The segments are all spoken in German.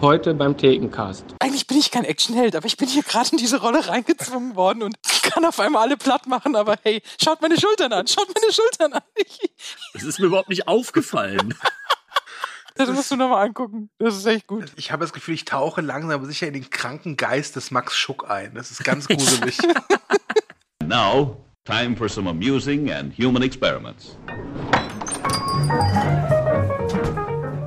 heute beim Thekencast. Eigentlich bin ich kein Actionheld, aber ich bin hier gerade in diese Rolle reingezwungen worden und kann auf einmal alle platt machen. Aber hey, schaut meine Schultern an, schaut meine Schultern an. Das ist mir überhaupt nicht aufgefallen. Das musst du nochmal angucken. Das ist echt gut. Ich habe das Gefühl, ich tauche langsam aber sicher in den kranken Geist des Max Schuck ein. Das ist ganz gruselig. Now, time for some amusing and human experiments.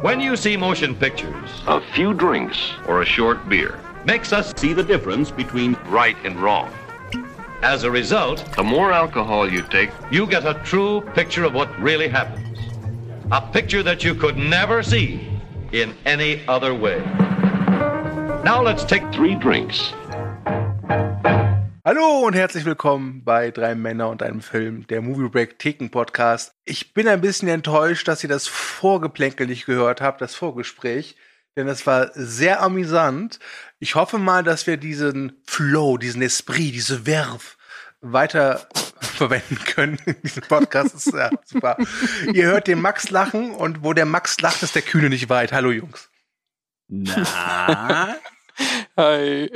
When you see motion pictures, a few drinks or a short beer makes us See the difference between right and wrong. As a result, the more alcohol you take, you get a true picture of what really happens. A picture that you could never see in any other way. Now let's take three drinks. Hallo und herzlich willkommen bei Drei Männer und einem Film, der Movie Break Theken Podcast. Ich bin ein bisschen enttäuscht, dass ihr das Vorgeplänkel nicht gehört habt, das Vorgespräch, denn es war sehr amüsant. Ich hoffe mal, dass wir diesen Flow, diesen Esprit, diese Verve weiter verwenden können. Dieser Podcast ist ja super. ihr hört den Max lachen und wo der Max lacht, ist der Kühne nicht weit. Hallo Jungs. Na, Hi.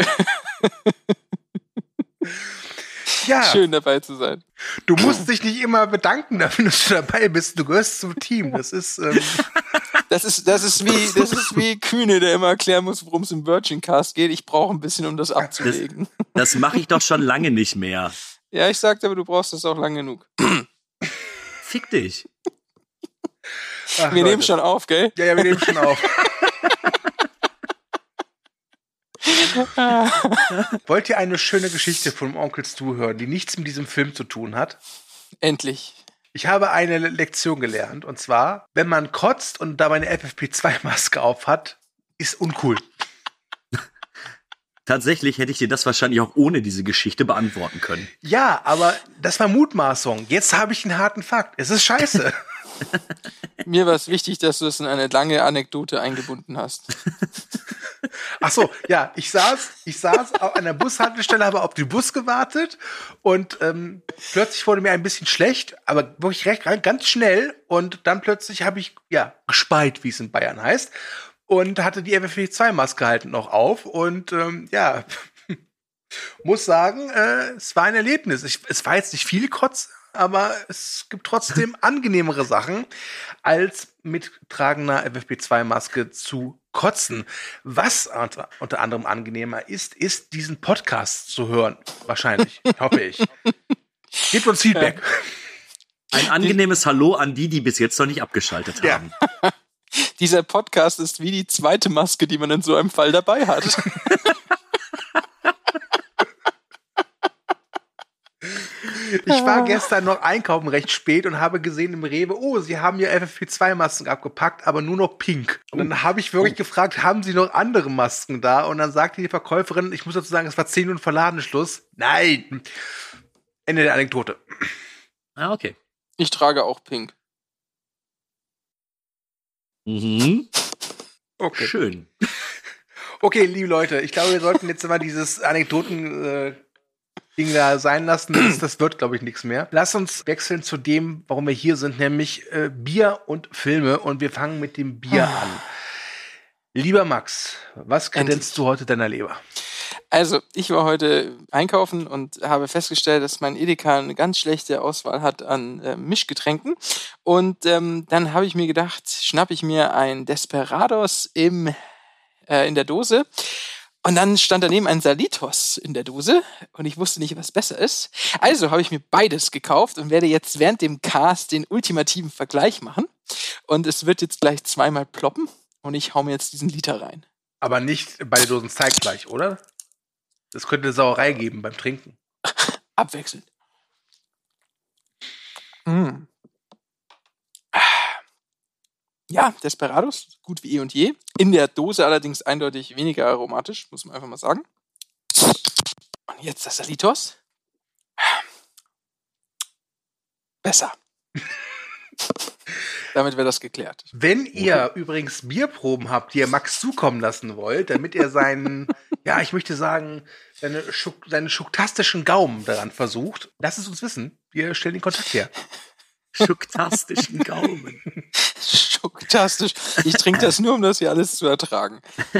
Ja, Schön dabei zu sein. du musst dich nicht immer bedanken dafür, dass du dabei bist. Du gehörst zum Team. Das ist ähm, Das ist, das ist wie, das ist wie Kühne, der immer erklären muss, worum es im Virgin Cast geht. Ich brauche ein bisschen, um das abzulegen. das mache ich doch schon lange nicht mehr. Ja, ich sagte, aber du brauchst das auch lang genug. Fick dich. ach, Wir Leute. nehmen schon auf, gell? Ja, ja, wir nehmen schon auf. Wollt ihr eine schöne Geschichte von Onkel Stu hören, die nichts mit diesem Film zu tun hat? Endlich. Ich habe eine Le- Lektion gelernt und zwar, wenn man kotzt und dabei eine FFP2-Maske auf hat, ist uncool. Tatsächlich hätte ich dir das wahrscheinlich auch ohne diese Geschichte beantworten können. Ja, aber das war Mutmaßung. Jetzt habe ich einen harten Fakt. Es ist scheiße. Mir war es wichtig, dass du es in eine lange Anekdote eingebunden hast. Ach so, ja, ich saß, ich saß auf einer Bushaltestelle, habe auf den Bus gewartet und ähm, plötzlich wurde mir ein bisschen schlecht, aber wirklich recht, recht ganz schnell und dann plötzlich habe ich ja gespeit, wie es in Bayern heißt und hatte die FFP2-Maske halt noch auf und ähm, ja, muss sagen, äh, es war ein Erlebnis. Ich, es war jetzt nicht viel Kotz, aber es gibt trotzdem angenehmere Sachen, als mit tragender FFP2-Maske zu kotzen. Was unter, anderem angenehmer ist, ist diesen Podcast zu hören. Wahrscheinlich, hoffe ich. Gebt uns Feedback. Ein angenehmes Hallo an die, die bis jetzt noch nicht abgeschaltet Ja. haben. Dieser Podcast ist wie die zweite Maske, die man in so einem Fall dabei hat. Ich war gestern noch einkaufen recht spät und habe gesehen im Rewe, oh, sie haben ja FFP2-Masken abgepackt, aber nur noch pink. Und dann habe ich wirklich gefragt, haben sie noch andere Masken da? Und dann sagte die Verkäuferin, ich muss dazu sagen, es war 10 Uhr Verladenschluss. Nein. Ende der Anekdote. Ah, okay. Ich trage auch Pink. Mhm. Okay. Schön. Okay, liebe Leute, ich glaube, wir sollten jetzt mal dieses Anekdoten äh, Ding da sein lassen. Das, das wird, glaube ich, nichts mehr. Lass uns wechseln zu dem, warum wir hier sind, nämlich äh, Bier und Filme. Und wir fangen mit dem Bier an. Lieber Max, was kredenzt du heute deiner Leber? Also, ich war heute einkaufen und habe festgestellt, dass mein Edeka eine ganz schlechte Auswahl hat an äh, Mischgetränken. Und ähm, dann habe ich mir gedacht, schnapp ich mir ein Desperados im, äh, in der Dose. Und dann stand daneben ein Salitos in der Dose und ich wusste nicht, was besser ist. Also habe ich mir beides gekauft und werde jetzt während dem Cast den ultimativen Vergleich machen. Und es wird jetzt gleich zweimal ploppen und ich hau mir jetzt diesen Liter rein. Aber nicht beide Dosen zeitgleich, oder? Das könnte eine Sauerei geben beim Trinken. abwechselnd. Mm. Ja, Desperados, gut wie eh und je. In der Dose allerdings eindeutig weniger aromatisch, muss man einfach mal sagen. Und jetzt das Salitos. Besser. Damit wäre das geklärt. Wenn ihr übrigens Bierproben habt, die ihr Max zukommen lassen wollt, damit er seinen, ja, ich möchte sagen, seine, Schuk seinen schuktastischen Gaumen daran versucht, lasst es uns wissen. Wir stellen den Kontakt her. Schuktastischen Gaumen. Fantastisch. Ich trinke das nur, um das hier alles zu ertragen.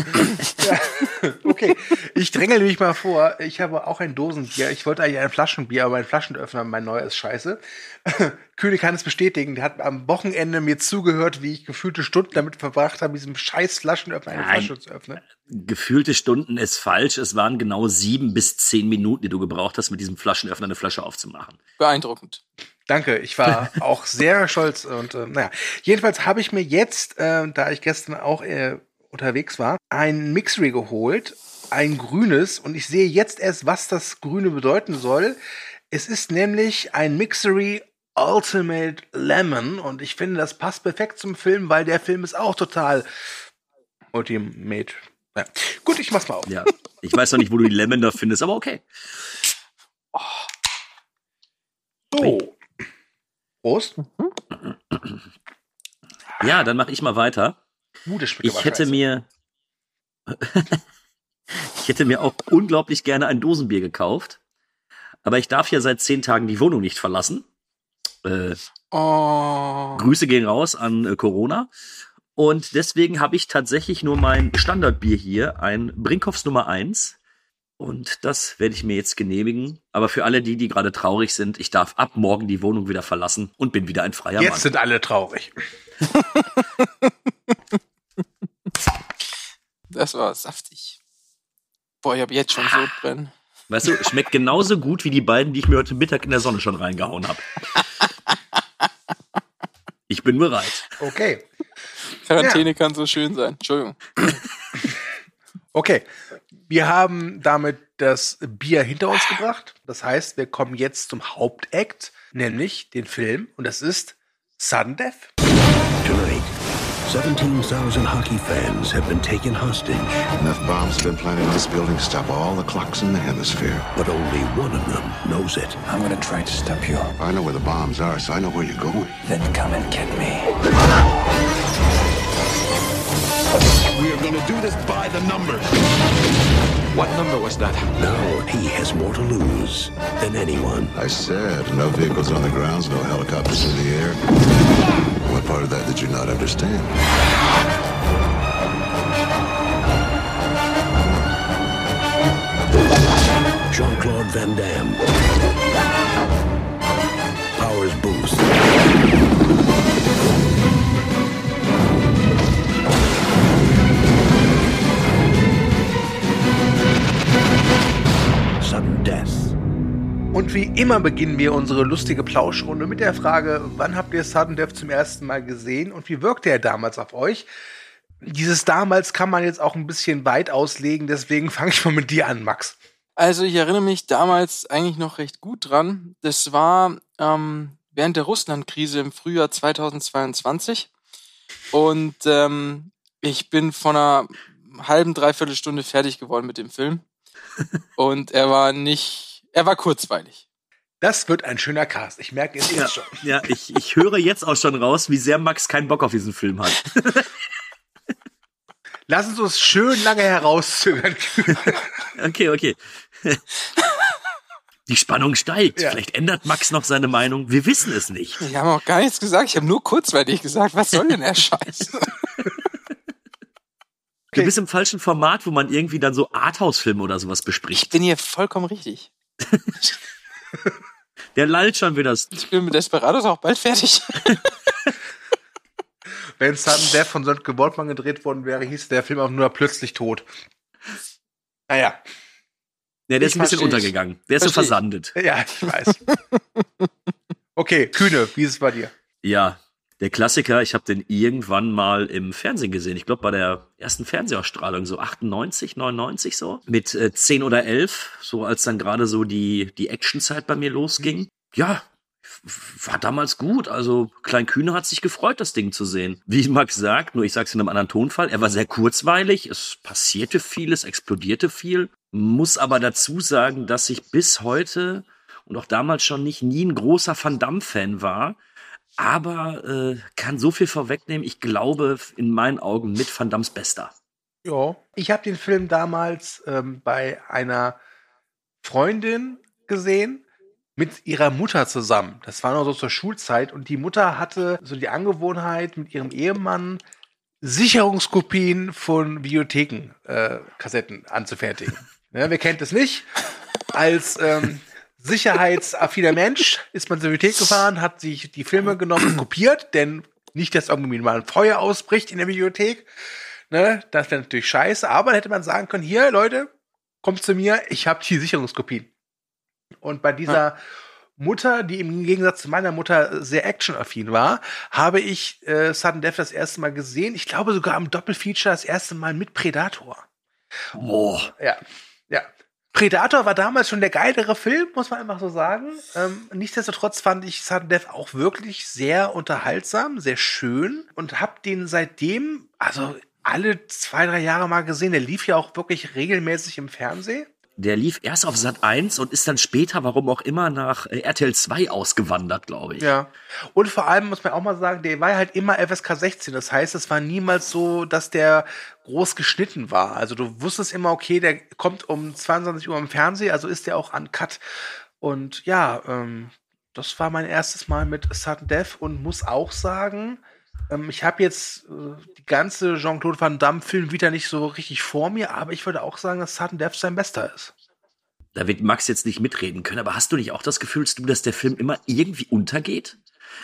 Okay, ich drängel mich mal vor. Ich habe auch ein Dosenbier. Ich wollte eigentlich ein Flaschenbier, aber mein Flaschenöffner, mein neuer ist scheiße. Kühne kann es bestätigen. Der hat am Wochenende mir zugehört, wie ich gefühlte Stunden damit verbracht habe, diesem scheiß Flaschenöffner eine Nein. Flasche zu öffnen. Gefühlte Stunden ist falsch. Es waren genau sieben bis zehn Minuten, die du gebraucht hast, mit diesem Flaschenöffner eine Flasche aufzumachen. Beeindruckend. Danke, ich war auch sehr stolz und äh, naja. Jedenfalls habe ich mir jetzt, äh, da ich gestern auch äh, unterwegs war, ein Mixery geholt, ein grünes und ich sehe jetzt erst, was das Grüne bedeuten soll. Es ist nämlich ein Mixery Ultimate Lemon und ich finde, das passt perfekt zum Film, weil der Film ist auch total Ultimate. Ja. Gut, ich mach's mal auf. Ja. Ich weiß noch nicht, wo du die Lemon da findest, aber okay. So. Prost. Ja, dann mache ich mal weiter. Uh, das Ich hätte scheiße. mir. ich hätte mir auch unglaublich gerne ein Dosenbier gekauft. Aber ich darf ja seit zehn Tagen die Wohnung nicht verlassen. Äh, Oh. Grüße gehen raus an äh, Corona. Und deswegen habe ich tatsächlich nur mein Standardbier hier, ein Brinkhoffs Nummer 1. Und das werde ich mir jetzt genehmigen. Aber für alle die, die gerade traurig sind, ich darf ab morgen die Wohnung wieder verlassen und bin wieder ein freier Jetzt Mann. sind alle traurig. Das war saftig. Boah, ich habe jetzt schon Sodbrennen. Weißt du, schmeckt genauso gut wie die beiden, die ich mir heute Mittag in der Sonne schon reingehauen habe. Ich bin bereit. Okay. Quarantäne kann so schön sein. Entschuldigung. Okay. Wir haben damit das Bier hinter uns gebracht. Das heißt, wir kommen jetzt zum Hauptakt, nämlich den Film. Und das ist Sudden Death. Tonight, 17,000 hockey fans have been taken hostage, Enough bombs have been planted in this building to stop all the clocks in the hemisphere. but only one of them knows it. I'm gonna try to stop you. I know where the bombs are, so I know where you're going. Then come and get me. We are gonna do this by the numbers. What number was that? Now he has more to lose than anyone. I said, no vehicles on the grounds, no helicopters in the air. What part of that did you not understand? Jean Claude Van Damme. Powers Booth. Und wie immer beginnen wir unsere lustige Plauschrunde mit der Frage, wann habt ihr Sudden Death zum ersten Mal gesehen und wie wirkte er damals auf euch? Dieses damals kann man jetzt auch ein bisschen weit auslegen, deswegen fange ich mal mit dir an, Max. Also ich erinnere mich damals eigentlich noch recht gut dran. Das war ähm, während der Russland-Krise im Frühjahr 2022. Und ähm, ich bin von einer halben, dreiviertel Stunde fertig geworden mit dem Film. Und er war nicht, er war kurzweilig. Das wird ein schöner Cast. Ich merke es Ja, jetzt schon. ja ich, ich höre jetzt auch schon raus, wie sehr Max keinen Bock auf diesen Film hat. Lass uns uns schön lange herauszögern. Okay, okay. Die Spannung steigt. Ja. Vielleicht ändert Max noch seine Meinung. Wir wissen es nicht. Ich habe auch gar nichts gesagt. Ich habe nur kurzweilig gesagt, was soll denn der Scheiß? Du bist im falschen Format, wo man irgendwie dann so Arthouse-Filme oder sowas Ich bespricht. bin hier vollkommen richtig. Der lallt schon wieder. Ich bin mit Desperados auch bald fertig. Wenn Sudden Death von Sönke Wortmann gedreht worden wäre, hieß der Film auch nur plötzlich tot. Naja, Ja, der ist Ich ein bisschen untergegangen. Der ist so Versteh ich. versandet. ja, ich weiß. Okay, Kühne, wie ist es bei dir? Ja, der Klassiker, ich habe den irgendwann mal im Fernsehen gesehen. Ich glaube, bei der ersten Fernsehausstrahlung, so 98, 99 so. Mit äh, 10 oder 11, so als dann gerade so die, die Actionzeit bei mir losging. Ja, war damals gut. Also Klein Kühne hat sich gefreut, das Ding zu sehen. Wie Max sagt, nur ich sag's in einem anderen Tonfall, er war sehr kurzweilig, es passierte viel, es explodierte viel. Muss aber dazu sagen, dass ich bis heute und auch damals schon nicht nie ein großer Van Damme-Fan war aber äh, kann so viel vorwegnehmen. Ich glaube, in meinen Augen mit Van Dams Bester. Ja. Ich habe den Film damals ähm, bei einer Freundin gesehen mit ihrer Mutter zusammen. Das war noch so zur Schulzeit und die Mutter hatte so die Angewohnheit, mit ihrem Ehemann Sicherungskopien von Videotheken, äh, Kassetten anzufertigen. Ja, wer kennt das nicht? Als ähm, sicherheitsaffiner Mensch ist man zur Bibliothek gefahren, hat sich die Filme genommen kopiert, denn nicht, dass irgendwie mal ein Feuer ausbricht in der Bibliothek. Ne, das wäre natürlich scheiße, aber dann hätte man sagen können, hier, Leute, kommt zu mir, ich habe die Sicherungskopien. Und bei dieser Mutter, die im Gegensatz zu meiner Mutter sehr actionaffin war, habe ich äh, Sudden Death das erste Mal gesehen. Ich glaube sogar am Doppelfeature das erste Mal mit Predator. Boah. Ja, ja. Predator war damals schon der geilere Film, muss man einfach so sagen. Ähm, nichtsdestotrotz fand ich Sudden Death auch wirklich sehr unterhaltsam, sehr schön und hab den seitdem, also alle zwei, drei Jahre mal gesehen. Der lief ja auch wirklich regelmäßig im Fernsehen. Der lief erst auf Sat 1 und ist dann später, warum auch immer, nach äh, RTL 2 ausgewandert, glaube ich. Ja. Und vor allem muss man auch mal sagen, der war halt immer FSK 16. Das heißt, es war niemals so, dass der groß geschnitten war. Also du wusstest immer, okay, der kommt um 22 Uhr im Fernsehen, also ist der auch an Cut. Und ja, ähm, das war mein erstes Mal mit Sudden Death und muss auch sagen, ähm, ich habe jetzt äh, die ganze Jean-Claude Van Damme-Film wieder nicht so richtig vor mir, aber ich würde auch sagen, dass Sudden Death sein bester ist. Da wird Max jetzt nicht mitreden können, aber hast du nicht auch das Gefühl, du, dass der Film immer irgendwie untergeht?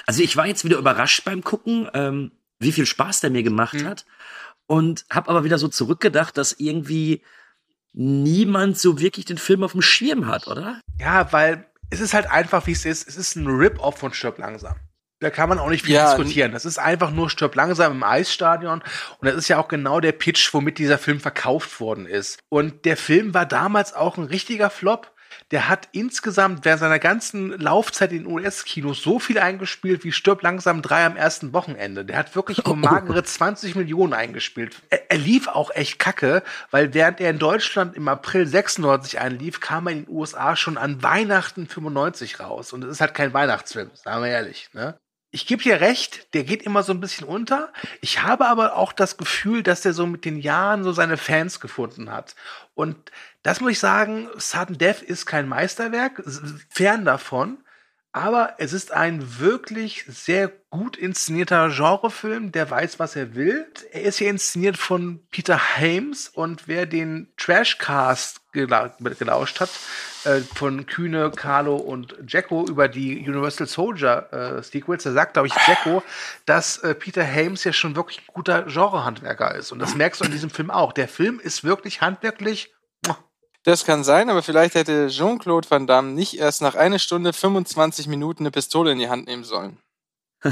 Also ich war jetzt wieder überrascht beim Gucken, ähm, wie viel Spaß der mir gemacht mhm. hat und habe aber wieder so zurückgedacht, dass irgendwie niemand so wirklich den Film auf dem Schirm hat, oder? Ja, weil es ist halt einfach, wie es ist. Es ist ein Rip-Off von Stirb langsam. Da kann man auch nicht viel ja, diskutieren. Das ist einfach nur stirb langsam im Eisstadion. Und das ist ja auch genau der Pitch, womit dieser Film verkauft worden ist. Und der Film war damals auch ein richtiger Flop. Der hat insgesamt während seiner ganzen Laufzeit in US-Kinos so viel eingespielt wie Stirb langsam drei am ersten Wochenende. Der hat wirklich nur magere 20 Millionen eingespielt. Er, er, lief auch echt kacke, weil während er in Deutschland im April 96 einlief, kam er in den USA schon an Weihnachten 95 raus. Und es ist halt kein Weihnachtsfilm, sagen wir ehrlich. Ne? Ich gebe dir recht, der geht immer so ein bisschen unter. Ich habe aber auch das Gefühl, dass der so mit den Jahren so seine Fans gefunden hat. Und das muss ich sagen, Sudden Death ist kein Meisterwerk, fern davon. Aber es ist ein wirklich sehr gut inszenierter Genrefilm, der weiß, was er will. Er ist hier inszeniert von Peter Hames und wer den Trashcast gelauscht hat, äh, von Kühne, Carlo und Jacko über die Universal Soldier äh, Sequels, da sagt, glaube ich, Jacko, dass äh, Peter Hames ja schon wirklich ein guter Genrehandwerker ist. Und das merkst du in diesem Film auch. Der Film ist wirklich handwerklich das kann sein, aber vielleicht hätte Jean-Claude Van Damme nicht erst nach einer Stunde 25 Minuten eine Pistole in die Hand nehmen sollen.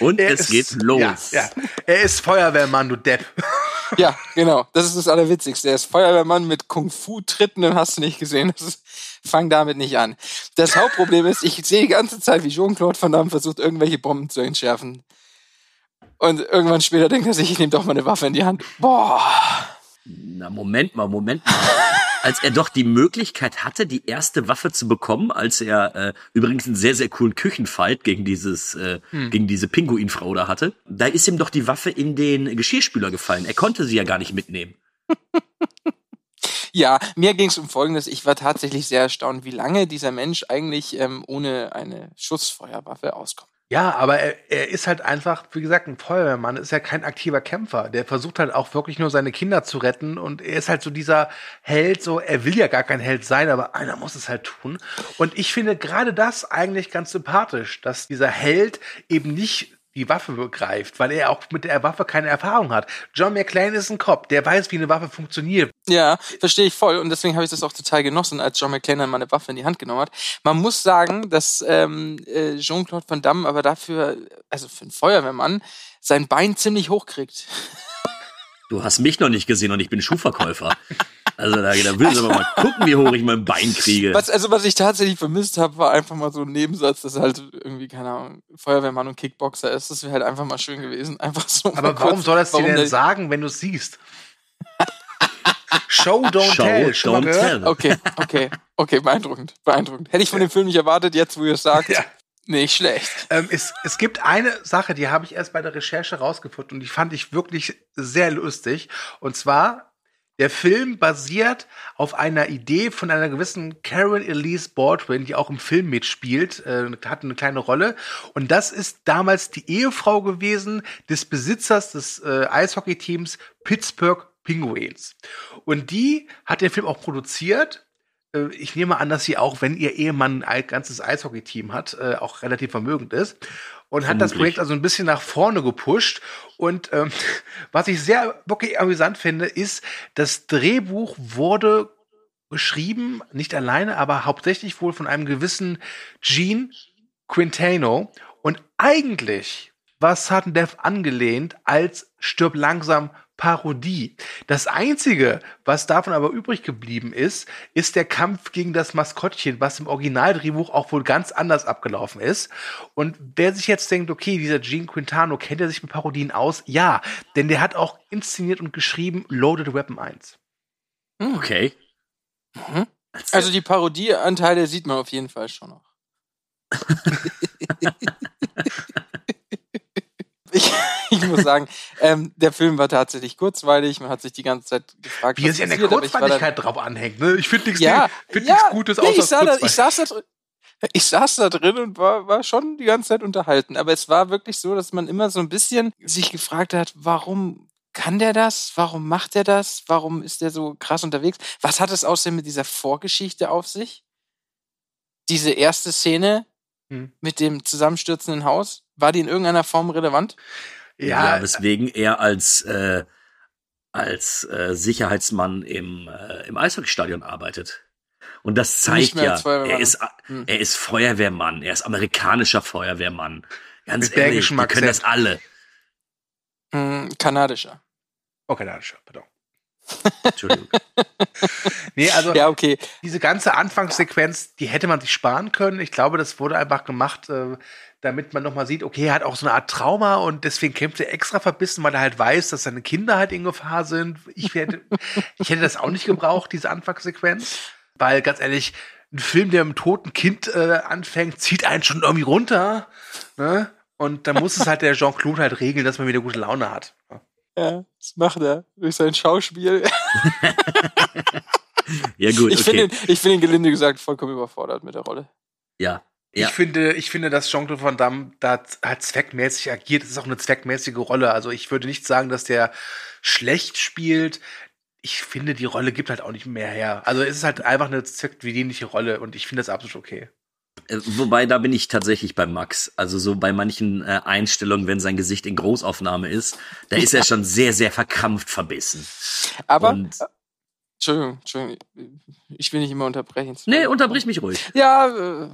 Und er es ist, geht los. Ja, ja. Er ist Feuerwehrmann, du Depp. ja, genau. Das ist das Allerwitzigste. Er ist Feuerwehrmann mit Kung-Fu-Tritten und hast du nicht gesehen. Das ist, fang damit nicht an. Das Hauptproblem ist, ich sehe die ganze Zeit, wie Jean-Claude Van Damme versucht, irgendwelche Bomben zu entschärfen. Und irgendwann später denkt er sich, ich nehme doch mal eine Waffe in die Hand. Boah. Na, Moment mal, Moment mal als er doch die Möglichkeit hatte, die erste Waffe zu bekommen, als er äh, übrigens einen sehr, sehr coolen Küchenfight gegen dieses, äh, hm. gegen diese Pinguinfrau da hatte, da ist ihm doch die Waffe in den Geschirrspüler gefallen. Er konnte sie ja gar nicht mitnehmen. Ja, mir ging es um Folgendes. Ich war tatsächlich sehr erstaunt, wie lange dieser Mensch eigentlich ähm, ohne eine Schussfeuerwaffe auskommt. Ja, aber er, er ist halt einfach, wie gesagt, ein Feuerwehrmann, ist ja kein aktiver Kämpfer. Der versucht halt auch wirklich nur seine Kinder zu retten und er ist halt so dieser Held, so, er will ja gar kein Held sein, aber einer muss es halt tun. Und ich finde gerade das eigentlich ganz sympathisch, dass dieser Held eben nicht die Waffe begreift, weil er auch mit der Waffe keine Erfahrung hat. John McClane ist ein Cop, der weiß, wie eine Waffe funktioniert. Ja, verstehe ich voll und deswegen habe ich das auch total genossen, als John McClane dann mal eine Waffe in die Hand genommen hat. Man muss sagen, dass ähm, äh, Jean-Claude Van Damme aber dafür, also für einen Feuerwehrmann, sein Bein ziemlich hoch kriegt. Du hast mich noch nicht gesehen und ich bin Schuhverkäufer. Also da, da will ich aber mal gucken, wie hoch ich mein Bein kriege. Was, also was ich tatsächlich vermisst habe, war einfach mal so ein Nebensatz, dass halt irgendwie, keine Ahnung, Feuerwehrmann und Kickboxer ist. Das wäre halt einfach mal schön gewesen. Einfach so. Aber warum kurz, soll das dir denn sagen, wenn du es siehst? Show, don't Show, tell. Don't tell. Okay, okay, okay, beeindruckend, beeindruckend. Hätte ich von dem Film nicht erwartet, jetzt wo ihr es sagt. Ja. Nicht schlecht. Ähm, es, es gibt eine Sache, die habe ich erst bei der Recherche rausgefunden und die fand ich wirklich sehr lustig. Und zwar Der Film basiert auf einer Idee von einer gewissen Karen Elise Baldwin, die auch im Film mitspielt, äh, hat eine kleine Rolle. Und das ist damals die Ehefrau gewesen des Besitzers des äh, Eishockey-Teams Pittsburgh Penguins. Und die hat den Film auch produziert. Äh, Ich nehme an, dass sie auch, wenn ihr Ehemann ein ganzes Eishockey-Team hat, äh, auch relativ vermögend ist. Und hat das. Projekt also ein bisschen nach vorne gepusht. Und ähm, was ich sehr wirklich amüsant finde, ist, das Drehbuch wurde geschrieben, nicht alleine, aber hauptsächlich wohl von einem gewissen Gene Quintano. Und eigentlich war Sudden Death angelehnt als Stirb langsam Parodie. Das einzige, was davon aber übrig geblieben ist, ist der Kampf gegen das Maskottchen, was im Originaldrehbuch auch wohl ganz anders abgelaufen ist. Und wer sich jetzt denkt, okay, dieser Gene Quintano, kennt er sich mit Parodien aus? Ja, denn der hat auch inszeniert und geschrieben Loaded Weapon 1. Okay. Mhm. Also die Parodieanteile sieht man auf jeden Fall schon noch. ich, ich muss sagen, ähm, der Film war tatsächlich kurzweilig. Man hat sich die ganze Zeit gefragt, Wie sich an der passiert, ich war dann- Kurzweiligkeit drauf anhängt. Ne? Ich finde nichts ja, find ja, Gutes nee, außer ich, sah da, ich saß da drin. Ich saß da drin und war, war schon die ganze Zeit unterhalten. Aber es war wirklich so, dass man immer so ein bisschen sich gefragt hat, warum kann der das? Warum macht er das? Warum ist der so krass unterwegs? Was hat es außerdem mit dieser Vorgeschichte auf sich? Diese erste Szene Hm. mit dem zusammenstürzenden Haus, war die in irgendeiner Form relevant? Ja, Ja, weswegen er als, äh, als äh, Sicherheitsmann im, äh, im Eishockeystadion arbeitet. Und das zeigt ja, er ist, Hm. er ist Feuerwehrmann, er ist amerikanischer Feuerwehrmann. Ganz Mit ehrlich, die können das alle. Hm, kanadischer. okay, na, schon, pardon. Entschuldigung. Nee, also Ja, okay. diese ganze Anfangssequenz, die hätte man sich sparen können. Ich glaube, das wurde einfach gemacht, äh, damit man nochmal sieht, okay, er hat auch so eine Art Trauma und deswegen kämpft er extra verbissen, weil er halt weiß, dass seine Kinder halt in Gefahr sind. Ich hätte, ich hätte das auch nicht gebraucht, diese Anfangssequenz. Weil, ganz ehrlich, ein Film, der mit einem toten Kind äh, anfängt, zieht einen schon irgendwie runter. Ne? Und dann muss es halt der Jean-Claude halt regeln, dass man wieder gute Laune hat. Ja, das macht er durch sein Schauspiel. Ja, gut, Ich okay. finde ihn, ich finde ihn gelinde gesagt vollkommen überfordert mit der Rolle. ja. Ja. Ich finde, ich finde, dass Jean-Claude Van Damme da halt zweckmäßig agiert. Es ist auch eine zweckmäßige Rolle. Also ich würde nicht sagen, dass der schlecht spielt. Ich finde, die Rolle gibt halt auch nicht mehr her. Also es ist halt einfach eine zweckdienliche Rolle und ich finde das absolut okay. Äh, Wobei, da bin ich tatsächlich bei Max. Also so bei manchen äh, Einstellungen, wenn sein Gesicht in Großaufnahme ist, da ist er schon sehr, sehr verkrampft verbissen. Aber, Und, Entschuldigung, Entschuldigung, ich will nicht immer unterbrechen. nee, unterbrich mich ruhig. Ja, äh,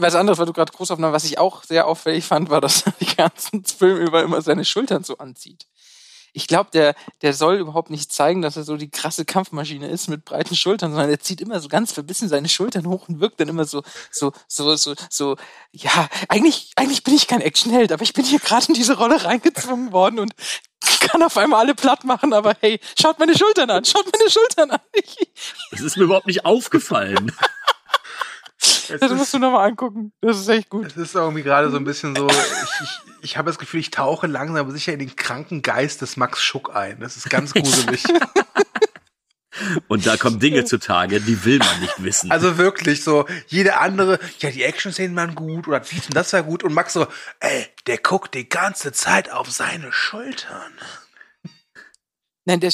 was anderes, weil du gerade Großaufnahmen, was ich auch sehr auffällig fand, war, dass er die ganzen Film über immer seine Schultern so anzieht. Ich glaube, der, der soll überhaupt nicht zeigen, dass er so die krasse Kampfmaschine ist mit breiten Schultern, sondern er zieht immer so ganz verbissen seine Schultern hoch und wirkt dann immer so, so, so, so, so, ja, eigentlich, eigentlich bin ich kein Actionheld, aber ich bin hier gerade in diese Rolle reingezwungen worden und kann auf einmal alle platt machen, aber hey, schaut meine Schultern an, schaut meine Schultern an. Das ist mir überhaupt nicht aufgefallen. Es das musst ist, du nochmal angucken. Das ist echt gut. es ist irgendwie gerade so ein bisschen so, ich, ich, ich habe das Gefühl, ich tauche langsam aber sicher in den kranken Geist des Max Schuck ein. Das ist ganz gruselig. Und da kommen Dinge zutage, die will man nicht wissen. Also wirklich so, jede andere, ja, die Action-Szenen waren gut oder dies und das war gut und Max so, ey, der guckt die ganze Zeit auf seine Schultern. Nein, der,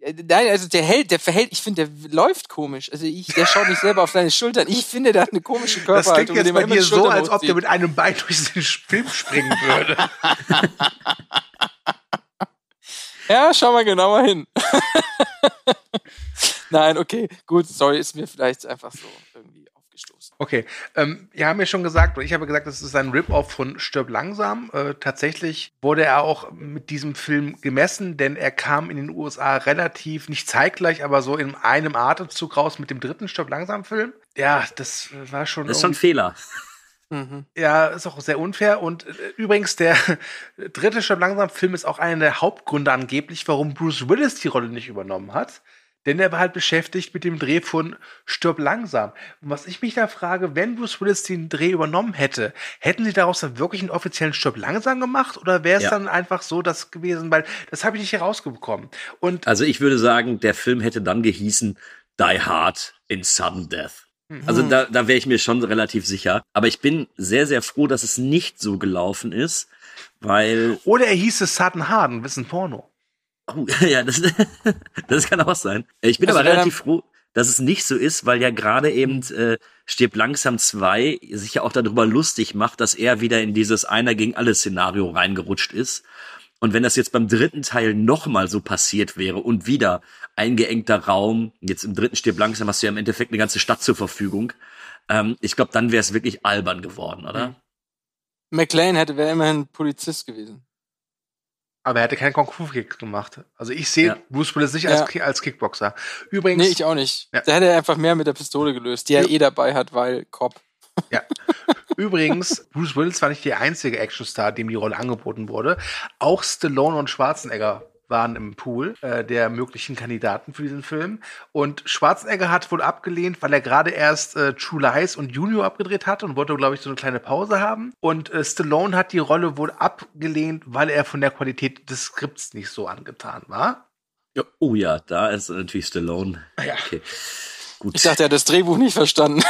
nein, also der hält, der verhält, ich finde, der läuft komisch. Also ich, der schaut nicht selber auf seine Schultern. Ich finde, der hat eine komische Das Körperhaltung. klingt jetzt er bei dir die so, als ob der mit einem Bein durch den Film springen würde. Ja, schau mal genauer hin. Nein, okay, gut, sorry, ist mir vielleicht einfach so irgendwie. Okay, ähm, wir haben ja schon gesagt, oder ich habe gesagt, das ist ein Rip-Off von Stirb langsam. Äh, tatsächlich wurde er auch mit diesem Film gemessen, denn er kam in den USA relativ, nicht zeitgleich, aber so in einem Atemzug raus mit dem dritten Stirb langsam Film. Ja, das war schon. das ist schon ein Fehler. Mhm. Ja, ist auch sehr unfair. Und äh, übrigens, der dritte Stirb langsam Film ist auch einer der Hauptgründe angeblich, warum Bruce Willis die Rolle nicht übernommen hat. Denn er war halt beschäftigt mit dem Dreh von Stirb langsam. Und was ich mich da frage, wenn Bruce Willis den Dreh übernommen hätte, hätten sie daraus dann wirklich einen offiziellen Stirb langsam gemacht oder wäre es Ja. dann einfach so das gewesen, weil das habe ich nicht herausbekommen. Und Also ich würde sagen, der Film hätte dann gehießen Die Hard in Sudden Death. Also da, da wäre ich mir schon relativ sicher. Aber ich bin sehr, sehr froh, dass es nicht so gelaufen ist, weil oder er hieß es Sutton Harden, wissen Porno. Oh, ja, das, das kann auch sein. Ich bin Also aber relativ froh, dass es nicht so ist, weil ja gerade eben äh, Stirb langsam 2 sich ja auch darüber lustig macht, dass er wieder in dieses Einer gegen alle Szenario reingerutscht ist. Und wenn das jetzt beim dritten Teil nochmal so passiert wäre und wieder eingeengter Raum, jetzt im dritten Stirb langsam hast du ja im Endeffekt eine ganze Stadt zur Verfügung, ähm, ich glaube, dann wäre es wirklich albern geworden, oder? McLean hätte wäre immerhin Polizist gewesen. Aber er hätte keinen Kung-Fu-Kick gemacht. Also ich sehe Ja. Bruce Willis nicht Ja. als, Ki- als Kickboxer. Übrigens, Nee, ich auch nicht. Ja. Da hätte er einfach mehr mit der Pistole gelöst, die er Ja. eh dabei hat, weil Cop. Ja. Übrigens, Bruce Willis war nicht der einzige Actionstar, dem die Rolle angeboten wurde. Auch Stallone und Schwarzenegger waren im Pool äh, der möglichen Kandidaten für diesen Film. Und Schwarzenegger hat wohl abgelehnt, weil er gerade erst äh, True Lies und Junior abgedreht hatte und wollte, glaube ich, so eine kleine Pause haben. Und äh, Stallone hat die Rolle wohl abgelehnt, weil er von der Qualität des Skripts nicht so angetan war. Ja, oh ja, da ist natürlich Stallone. Ja. Okay. Gut. Ich dachte, er hat das Drehbuch nicht verstanden.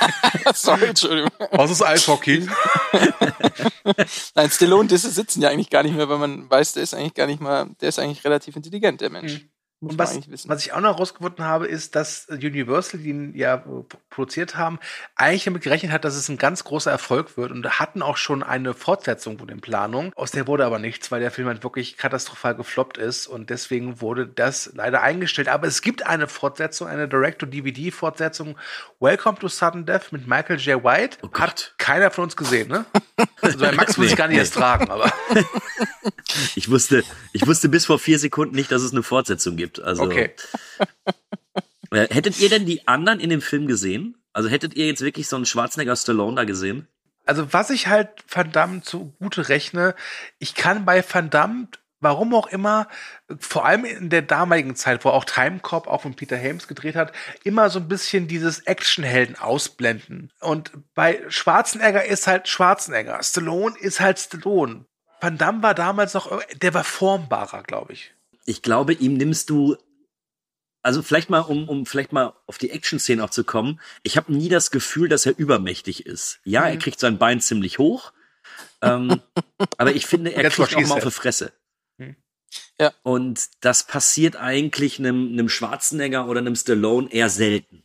Sorry, Entschuldigung. Was ist Eishockey? Nein, Stallone, Disse sitzen ja eigentlich gar nicht mehr, weil man weiß, der ist eigentlich gar nicht mal, der ist eigentlich relativ intelligent, der Mensch. Mhm. Muss Und was, was ich auch noch rausgefunden habe, ist, dass Universal, die ihn ja produziert haben, eigentlich damit gerechnet hat, dass es ein ganz großer Erfolg wird und hatten auch schon eine Fortsetzung von den Planungen. Aus der wurde aber nichts, weil der Film halt wirklich katastrophal gefloppt ist und deswegen wurde das leider eingestellt. Aber es gibt eine Fortsetzung, eine Direct-to-DVD-Fortsetzung, Welcome to Sudden Death mit Michael J. White. Oh. Hat keiner von uns gesehen, ne? Also bei Max muss Nee, ich gar nicht nee. erst tragen, aber Ich wusste, ich wusste bis vor vier Sekunden nicht, dass es eine Fortsetzung gibt. Also, okay. Äh, hättet ihr denn die anderen in dem Film gesehen? Also hättet ihr jetzt wirklich so einen Schwarzenegger Stallone da gesehen? Also was ich halt Van Damme zugute rechne, ich kann bei Van Damme, warum auch immer, vor allem in der damaligen Zeit, wo auch Time Cop auch von Peter Helms gedreht hat, immer so ein bisschen dieses Actionhelden ausblenden. Und bei Schwarzenegger ist halt Schwarzenegger, Stallone ist halt Stallone. Van Damme war damals noch, der war formbarer, glaube ich. Ich glaube, ihm nimmst du, also vielleicht mal, um, um vielleicht mal auf die Action-Szene auch zu kommen, ich habe nie das Gefühl, dass er übermächtig ist. Ja, er kriegt sein Bein ziemlich hoch, ähm, aber ich finde, er kriegt auch mal auf die Fresse. Hm. Ja. Und das passiert eigentlich einem, einem Schwarzenegger oder einem Stallone eher selten.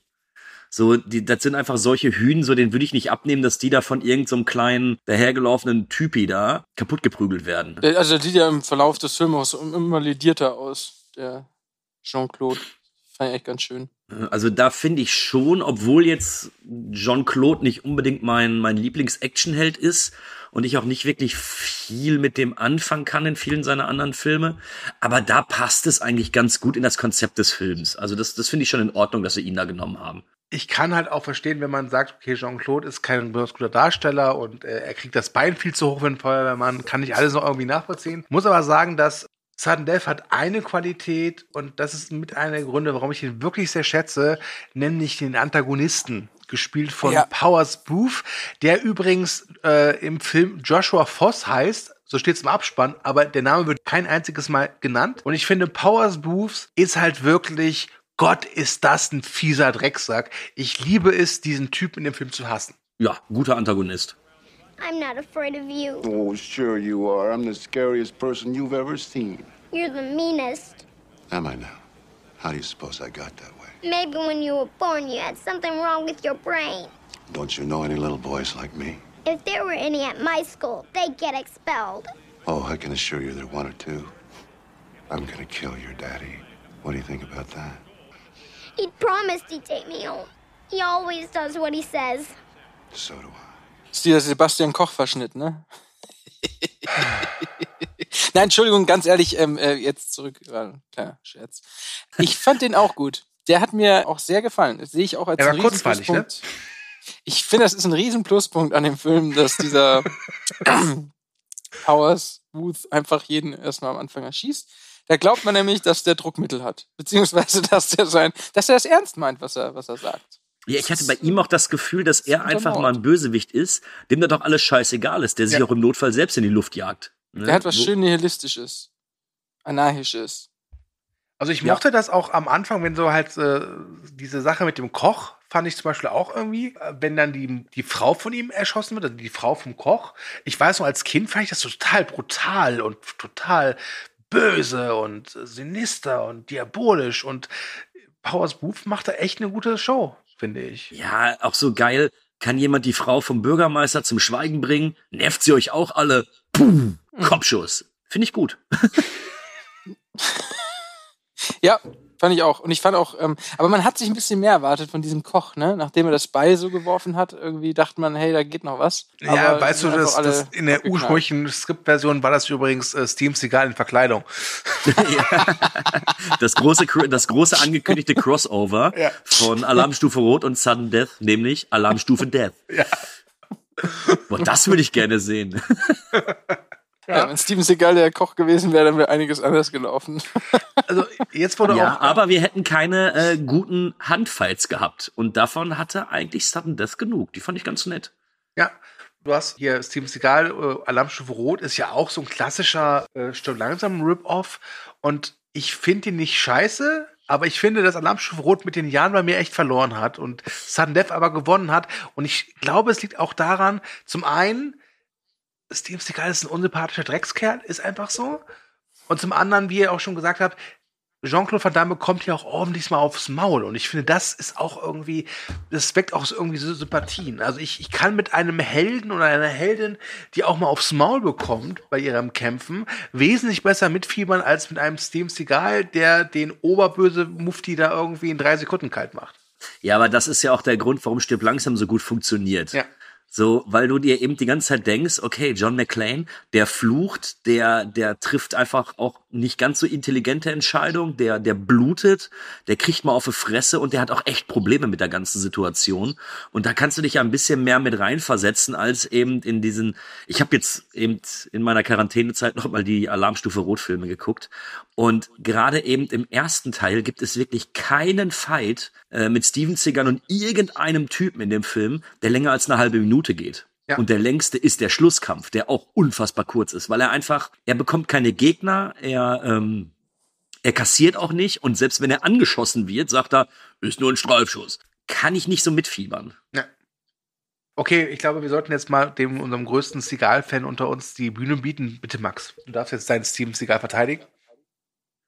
So, die, das sind einfach solche Hühn, so den würde ich nicht abnehmen, dass die da von irgendeinem so kleinen, dahergelaufenen Typi da kaputt geprügelt werden. Der, also der sieht ja im Verlauf des Films immer ledierter aus, der Jean-Claude. Fand ich echt ganz schön. Also da finde ich schon, obwohl jetzt Jean-Claude nicht unbedingt mein, mein Lieblings-Actionheld ist und ich auch nicht wirklich viel mit dem anfangen kann in vielen seiner anderen Filme, aber da passt es eigentlich ganz gut in das Konzept des Films. Also das, das finde ich schon in Ordnung, dass sie ihn da genommen haben. Ich kann halt auch verstehen, wenn man sagt, okay, Jean-Claude ist kein besonders guter Darsteller und äh, er kriegt das Bein viel zu hoch für einen Feuerwehrmann, kann ich alles noch irgendwie nachvollziehen. Muss aber sagen, dass Sudden Death hat eine Qualität und das ist mit einer der Gründe, warum ich ihn wirklich sehr schätze, nämlich den Antagonisten, gespielt von Ja. Powers Booth, der übrigens äh, im Film Joshua Voss heißt, so steht es im Abspann, aber der Name wird kein einziges Mal genannt. Und ich finde, Powers Booth ist halt wirklich, Gott, ist das ein fieser Drecksack. Ich liebe es, diesen Typen in dem Film zu hassen. Ja, guter Antagonist. I'm not afraid of you. Oh, sure you are. I'm the scariest person you've ever seen. You're the meanest. Am I now? How do you suppose I got that way? Maybe when you were born, you had something wrong with your brain. Don't you know any little boys like me? If there were any at my school, they'd get expelled. Oh, I can assure you there are one or two. I'm gonna kill your daddy. What do you think about that? He'd promised he'd take me home. He always does what he says. So do I. ist dieser Sebastian Koch-Verschnitt, ne? Nein, Entschuldigung, ganz ehrlich, ähm, äh, jetzt zurück. Ein kleiner Scherz. Ich fand den auch gut. Der hat mir auch sehr gefallen. Das sehe ich auch als Er war einen kurzweilig, ne? Ich finde, das ist ein riesen Pluspunkt an dem Film, dass dieser Powers Booth einfach jeden erstmal am Anfang erschießt. Da glaubt man nämlich, dass der Druckmittel hat. Beziehungsweise, dass der sein, dass er es ernst meint, was er, was er sagt. Ja, ich hatte bei ihm auch das Gefühl, dass er einfach Mord. mal ein Bösewicht ist, dem da doch alles scheißegal ist, der sich Ja. auch im Notfall selbst in die Luft jagt. Ne? Der hat was Wo- schön Nihilistisches. Anarchisches. Also ich Ja. mochte das auch am Anfang, wenn so halt äh, diese Sache mit dem Koch fand ich zum Beispiel auch irgendwie, äh, wenn dann die, die Frau von ihm erschossen wird, also die Frau vom Koch. Ich weiß noch, als Kind fand ich das total brutal und total böse und sinister und diabolisch und Powers Booth macht da echt eine gute Show, finde ich. Ja, auch so geil. Kann jemand die Frau vom Bürgermeister zum Schweigen bringen? Nervt sie euch auch alle? Puh, Kopfschuss. Finde ich gut. Ja, fand ich auch. Und ich fand auch, ähm, aber man hat sich ein bisschen mehr erwartet von diesem Koch, ne? Nachdem er das Beil so geworfen hat, irgendwie dachte man, hey, da geht noch was. Ja, Aber weißt die du, das, das in der ursprünglichen Skriptversion war das übrigens äh, Steven Seagal in Verkleidung. Das große, das große angekündigte Crossover Ja. von Alarmstufe Rot und Sudden Death, nämlich Alarmstufe Death. Ja. Boah, das würde ich gerne sehen. Ja, wenn Steven Seagal der Koch gewesen wäre, dann wäre einiges anders gelaufen. Also jetzt wurde Ja, auch aber wir hätten keine äh, guten Handfights gehabt. Und davon hatte eigentlich Sudden Death genug. Die fand ich ganz nett. Ja, du hast hier Steven Seagal, äh, Alarmstufe Rot ist ja auch so ein klassischer äh, Stirb langsam Rip-Off und ich finde ihn nicht scheiße, aber ich finde, dass Alarmstufe Rot mit den Jahren bei mir echt verloren hat und Sudden Death aber gewonnen hat und ich glaube, es liegt auch daran, zum einen, Steven Seagal ist ein unsympathischer Dreckskerl, ist einfach so und zum anderen, wie ihr auch schon gesagt habt, Jean-Claude Van Damme kommt ja auch ordentlich mal aufs Maul. Und ich finde, das ist auch irgendwie, das weckt auch irgendwie so Sympathien. Also ich, ich kann mit einem Helden oder einer Heldin, die auch mal aufs Maul bekommt bei ihrem Kämpfen, wesentlich besser mitfiebern als mit einem Steven Seagal, der den oberböse Mufti da irgendwie in drei Sekunden kalt macht. Ja, aber das ist ja auch der Grund, warum Stirb langsam so gut funktioniert. Ja. So, weil du dir eben die ganze Zeit denkst, okay, John McClane, der flucht, der, der trifft einfach auch nicht ganz so intelligente Entscheidungen, der, der blutet, der kriegt mal auf die Fresse und der hat auch echt Probleme mit der ganzen Situation. Und da kannst du dich ja ein bisschen mehr mit reinversetzen, als eben in diesen, ich habe jetzt eben in meiner Quarantänezeit noch mal die Alarmstufe Rotfilme geguckt. Und gerade eben im ersten Teil gibt es wirklich keinen Fight äh, mit Steven Seagal und irgendeinem Typen in dem Film, der länger als eine halbe Minute geht. Ja. Und der längste ist der Schlusskampf, der auch unfassbar kurz ist, weil er einfach, er bekommt keine Gegner, er, ähm, er kassiert auch nicht und selbst wenn er angeschossen wird, sagt er, ist nur ein Streifschuss. Kann ich nicht so mitfiebern. Ja. Okay, ich glaube, wir sollten jetzt mal dem unserem größten Seagal-Fan unter uns die Bühne bieten. Bitte, Max, du darfst jetzt deinen Steven Seagal verteidigen.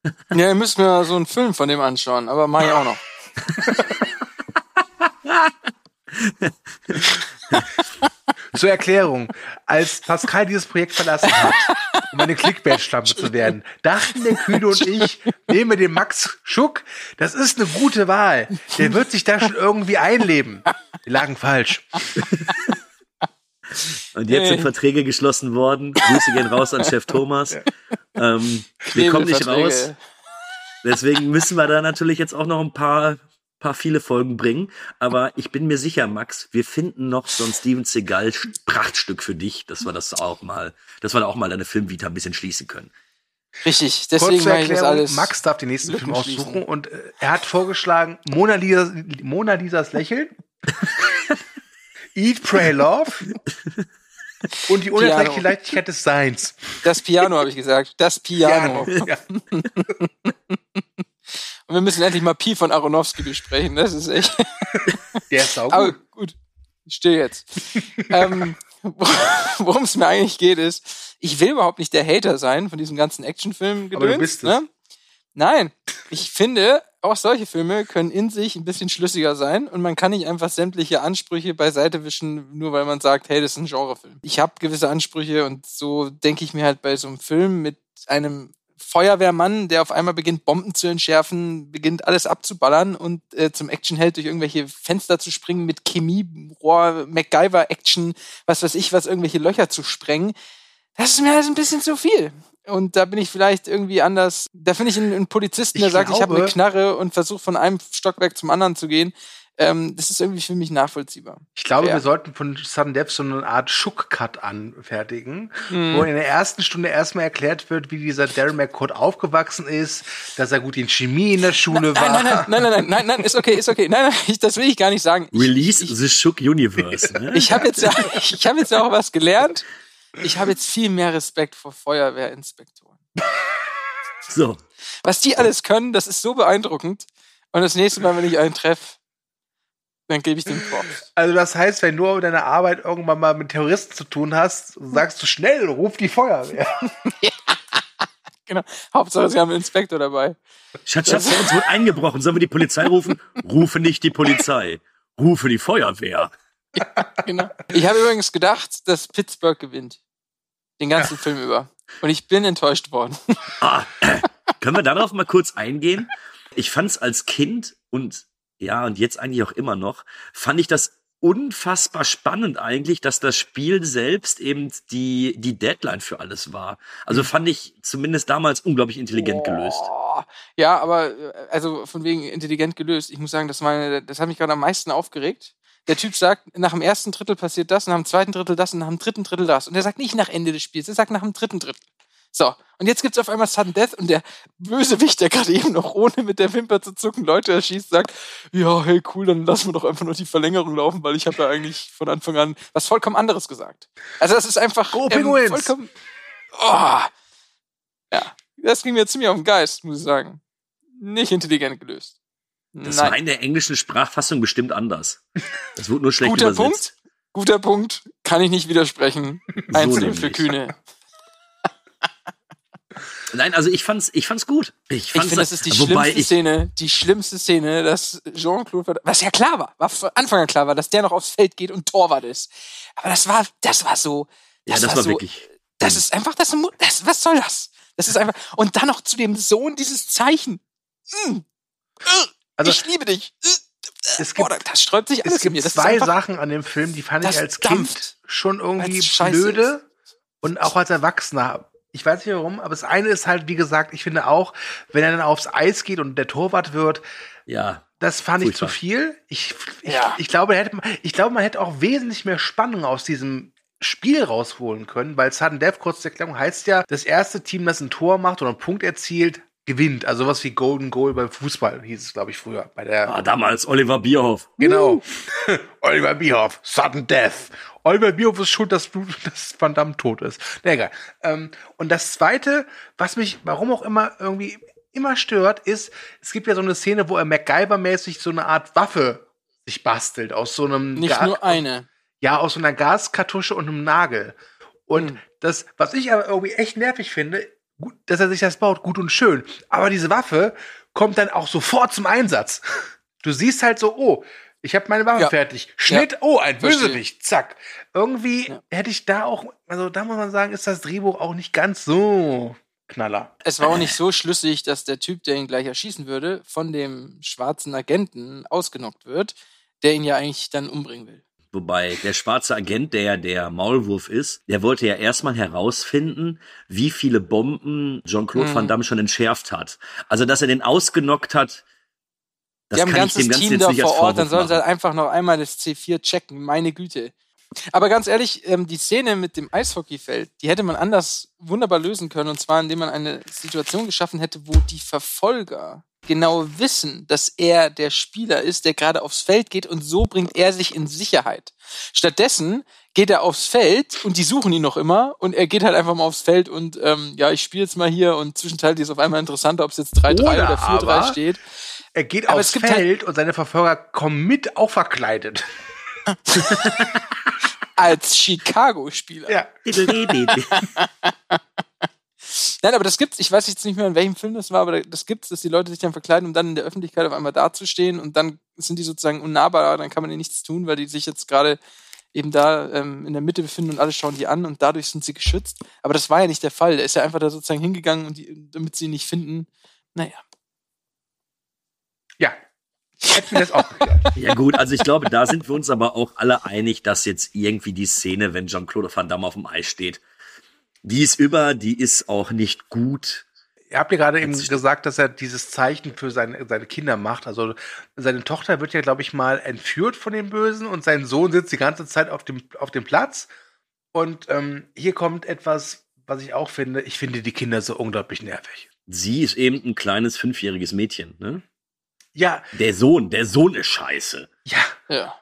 Ja, ihr müsst mir so einen Film von dem anschauen, aber mach ich auch noch. Zur Erklärung, als Pascal dieses Projekt verlassen hat, um eine Clickbait-Schlampe zu werden, dachten der Kühne und ich, nehmen wir den Max Schuck, das ist eine gute Wahl. Der wird sich da schon irgendwie einleben. Wir lagen falsch. Und jetzt sind. Verträge geschlossen worden. Grüße gehen raus an Chef Thomas. Ähm, wir kommen nicht raus. Deswegen müssen wir da natürlich jetzt auch noch ein paar, paar viele Folgen bringen. Aber ich bin mir sicher, Max, wir finden noch so ein Steven Seagal Prachtstück für dich, dass wir das auch mal, dass wir da auch mal deine Filmvita ein bisschen schließen können. Richtig, deswegen Kurze mache ich das Erklärung, alles. Max darf den nächsten Film aussuchen und äh, er hat vorgeschlagen Mona, Lisa, Mona Lisas Lächeln, Eat, Pray, Love und die unerträgliche Piano. Leichtigkeit des Seins. Das Piano habe ich gesagt. Das Piano. Ja. Und wir müssen endlich mal Pi von Aronofsky besprechen. Das ist echt. Der ist saugut. Aber gut, ich stehe jetzt. ähm, Worum es mir eigentlich geht, ist, ich will überhaupt nicht der Hater sein von diesem ganzen Actionfilm Aber du bist es. ne? Nein, ich finde, auch solche Filme können in sich ein bisschen schlüssiger sein und man kann nicht einfach sämtliche Ansprüche beiseite wischen, nur weil man sagt, hey, das ist ein Genrefilm. Ich habe gewisse Ansprüche und so denke ich mir halt bei so einem Film mit einem Feuerwehrmann, der auf einmal beginnt, Bomben zu entschärfen, beginnt alles abzuballern und äh, zum Actionheld durch irgendwelche Fenster zu springen, mit Chemierohr, MacGyver-Action, was weiß ich, was irgendwelche Löcher zu sprengen. Das ist mir alles ein bisschen zu viel. Und da bin ich vielleicht irgendwie anders. Da finde ich einen, einen Polizisten, der Ich sagt, ich habe eine glaube- Knarre und versuche von einem Stockwerk zum anderen zu gehen. Ähm, das ist irgendwie für mich nachvollziehbar. Ich glaube, Ja. wir sollten von Sudden Death so eine Art Schuck-Cut anfertigen, Mhm. wo in der ersten Stunde erstmal erklärt wird, wie dieser Darren McCord aufgewachsen ist, dass er gut in Chemie in der Schule Nein, war. nein, nein, nein, nein, nein, nein, nein, ist okay, ist okay. Nein, nein, ich, das will ich gar nicht sagen. Ich, Release ich, the Shook Universe. Ne? ich habe jetzt ja, ich habe jetzt ja auch was gelernt. Ich habe jetzt viel mehr Respekt vor Feuerwehrinspektoren. so. Was die alles können, das ist so beeindruckend. Und das nächste Mal, wenn ich einen treffe, dann gebe ich den Props. Also das heißt, wenn du auf deiner Arbeit irgendwann mal mit Terroristen zu tun hast, sagst du schnell, ruf die Feuerwehr. Genau. Hauptsache, sie haben einen Inspektor dabei. Schatz, Schatz, bei uns wird eingebrochen. Sollen wir die Polizei rufen? Rufe nicht die Polizei. Rufe die Feuerwehr. Genau. Ich habe übrigens gedacht, dass Pittsburgh gewinnt. Den ganzen Film über. Und ich bin enttäuscht worden. Ah, können wir darauf mal kurz eingehen? Ich fand es als Kind und ja, und jetzt eigentlich auch immer noch, fand ich das unfassbar spannend eigentlich, dass das Spiel selbst eben die, die Deadline für alles war. Also fand ich zumindest damals unglaublich intelligent gelöst. Oh, ja, aber äh, also von wegen intelligent gelöst. Ich muss sagen, das, meine, das hat mich gerade am meisten aufgeregt. Der Typ sagt, nach dem ersten Drittel passiert das, nach dem zweiten Drittel das und nach dem dritten Drittel das. Und er sagt nicht nach Ende des Spiels, er sagt nach dem dritten Drittel. So, und jetzt gibt's auf einmal Sudden Death und der Bösewicht, der gerade eben noch ohne mit der Wimper zu zucken Leute erschießt, sagt, ja, hey, cool, dann lassen wir doch einfach nur die Verlängerung laufen, weil ich habe da eigentlich von Anfang an was vollkommen anderes gesagt. Also das ist einfach Go Penguins! vollkommen... Oh, ja, das ging mir ziemlich auf den Geist, muss ich sagen. Nicht intelligent gelöst. Das Nein. war in der englischen Sprachfassung bestimmt anders. Das wurde nur schlecht Guter übersetzt. Punkt. Guter Punkt. Kann ich nicht widersprechen. Einzeln für nämlich. Kühne. Nein, also ich fand's, ich fand's gut. Ich, Ich fand's, finde, das ist die schlimmste ich, Szene, die schlimmste Szene, dass Jean-Claude, was ja klar war, war von Anfang an klar war, dass der noch aufs Feld geht und Torwart ist. Aber das war, das war so, ja, das, das war so, wirklich. das ist einfach, das, das, was soll das? Das ist einfach, und dann noch zu dem Sohn dieses Zeichen. Mm. Also, ich liebe dich. Es Boah, gibt, das sträubt sich alles es gibt mir. Das ist zwei Sachen an dem Film, die fand ich das als dampft, Kind schon irgendwie blöde und auch als Erwachsener. Ich weiß nicht warum, aber das eine ist halt, wie gesagt, ich finde auch, wenn er dann aufs Eis geht und der Torwart wird, Ja, das fand ich Furchtbar. zu viel. Ich, ich, Ja. ich, glaube, hätte, man- ich glaube, man hätte auch wesentlich mehr Spannung aus diesem Spiel rausholen können, weil Sudden Death, kurze Erklärung, heißt ja, das erste Team, das ein Tor macht oder einen Punkt erzielt, gewinnt. Also was wie Golden Goal beim Fußball hieß es, glaube ich, früher. Bei der ah, damals Oliver Bierhoff. Genau. Oliver Bierhoff, Sudden Death. Oliver Bierhoff ist schuld, dass, du, dass Van Damme tot ist. Na egal. Ähm, und das Zweite, was mich, warum auch immer, irgendwie immer stört, ist, es gibt ja so eine Szene, wo er MacGyver-mäßig so eine Art Waffe sich bastelt aus so einem nicht Ga- nur eine. ja, aus so einer Gaskartusche und einem Nagel. Und Hm. das, was ich aber irgendwie echt nervig finde, gut, dass er sich das baut, gut und schön. Aber diese Waffe kommt dann auch sofort zum Einsatz. Du siehst halt so, oh, ich habe meine Waffe Ja. fertig. Schnitt, oh, ein. Bösewicht, zack. Irgendwie Ja. hätte ich da auch, also da muss man sagen, ist das Drehbuch auch nicht ganz so Knaller. Es war auch nicht so schlüssig, dass der Typ, der ihn gleich erschießen würde, von dem schwarzen Agenten ausgenockt wird, der ihn ja eigentlich dann umbringen will. Wobei der schwarze Agent, der ja der Maulwurf ist, der wollte ja erstmal herausfinden, wie viele Bomben Jean-Claude Mhm. Van Damme schon entschärft hat. Also, dass er den ausgenockt hat, das Die haben ein kann ich ganzes dem Ganzen Team jetzt da nicht vor Ort, dann sollen sie halt einfach noch einmal das C4 checken, meine Güte. Aber ganz ehrlich, ähm, die Szene mit dem Eishockeyfeld, die hätte man anders wunderbar lösen können, und zwar indem man eine Situation geschaffen hätte, wo die Verfolger genau wissen, dass er der Spieler ist, der gerade aufs Feld geht und so bringt er sich in Sicherheit. Stattdessen geht er aufs Feld und die suchen ihn noch immer und er geht halt einfach mal aufs Feld und ähm, ja, ich spiele jetzt mal hier und zwischenzeitlich ist auf einmal interessanter, ob es jetzt 3-3 Oder oder 4-3 aber- steht. Er geht Aber aufs halt- Feld und seine Verfolger kommen mit, auch verkleidet. Als Chicago-Spieler. Ja. Nein, aber das gibt's. Ich weiß jetzt nicht mehr, in welchem Film das war, aber das gibt's, dass die Leute sich dann verkleiden, um dann in der Öffentlichkeit auf einmal dazustehen und dann sind die sozusagen unnahbar, dann kann man ihnen nichts tun, weil die sich jetzt gerade eben da ähm, in der Mitte befinden und alle schauen die an und dadurch sind sie geschützt. Aber das war ja nicht der Fall. Der ist ja einfach da sozusagen hingegangen und die, damit sie ihn nicht finden. Naja. Ja. Hätten wir das auch geklärt. Ja gut, also ich glaube, da sind wir uns aber auch alle einig, dass jetzt irgendwie die Szene, wenn Jean-Claude Van Damme auf dem Eis steht, die ist über, die ist auch nicht gut. Ihr habt ja gerade eben gesagt, dass er dieses Zeichen für seine, seine Kinder macht. Also seine Tochter wird ja, glaube ich, mal entführt von den Bösen und sein Sohn sitzt die ganze Zeit auf dem, auf dem Platz. Und ähm, hier kommt etwas, was ich auch finde. Ich finde die Kinder so unglaublich nervig. Sie ist eben ein kleines fünfjähriges Mädchen, ne? Ja, Der Sohn, der Sohn ist scheiße. ja. Ja.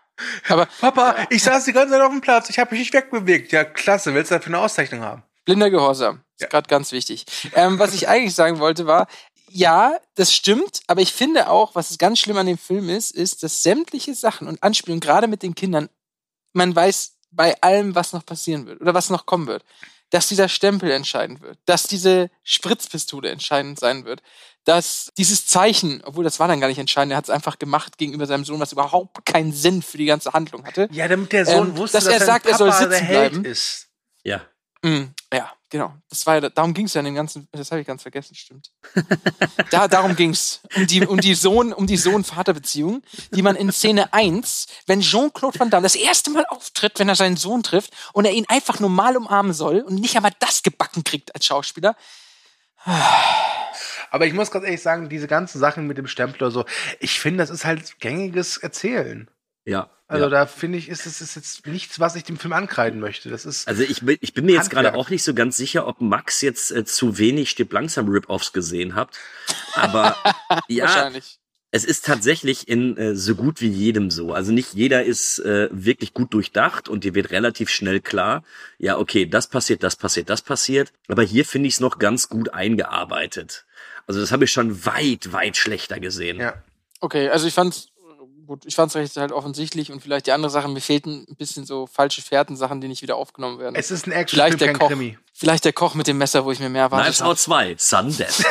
Aber Papa, ich saß die ganze Zeit auf dem Platz, ich habe mich nicht wegbewegt. Ja, klasse, willst du dafür eine Auszeichnung haben? blinder Gehorsam ist Ja. gerade ganz wichtig. Ähm, was ich eigentlich sagen wollte war, ja, das stimmt, aber ich finde auch, was ganz schlimm an dem Film ist, ist, dass sämtliche Sachen und Anspielungen, gerade mit den Kindern, man weiß bei allem, was noch passieren wird oder was noch kommen wird, dass dieser Stempel entscheidend wird, dass diese Spritzpistole entscheidend sein wird, dass dieses Zeichen, obwohl das war dann gar nicht entscheidend, er hat es einfach gemacht gegenüber seinem Sohn, was überhaupt keinen Sinn für die ganze Handlung hatte. Ja, damit der Sohn Ähm, wusste, dass dass, er sagt, er Papa soll der sitzen Held bleiben. ist. Ja. Mm, ja, genau. Das war darum ging es ja in dem ganzen, das habe ich ganz vergessen, stimmt. da, darum ging's Um die, um die Sohn, um die Sohn-Vater-Beziehung, die man in Szene 1, wenn Jean-Claude Van Damme das erste Mal auftritt, wenn er seinen Sohn trifft und er ihn einfach normal umarmen soll und nicht einmal das gebacken kriegt als Schauspieler. Aber ich muss ganz ehrlich sagen, diese ganzen Sachen mit dem Stempel oder so, ich finde, das ist halt gängiges Erzählen. Ja. Also ja. da finde ich, ist es ist jetzt nichts, was ich dem Film ankreiden möchte. Das ist Also ich bin, ich bin mir jetzt gerade auch nicht so ganz sicher, ob Max jetzt äh, zu wenig Stipp langsam Rip-Offs gesehen hat. Aber ja, Wahrscheinlich. Es ist tatsächlich in äh, so gut wie jedem so. Also nicht jeder ist äh, wirklich gut durchdacht und dir wird relativ schnell klar, ja, okay, das passiert, das passiert, das passiert. Aber hier finde ich es noch ganz gut eingearbeitet. Also das habe ich schon weit, weit schlechter gesehen. ja. Okay, also ich fand's gut, ich fand's recht halt offensichtlich und vielleicht die andere Sache, mir fehlten ein bisschen so falsche Fährten-Sachen, die nicht wieder aufgenommen werden. Es ist ein Action vielleicht der kein Koch, Krimi. vielleicht der Koch mit dem Messer, wo ich mir mehr erwartet Knives habe. Out 2, Sundeath.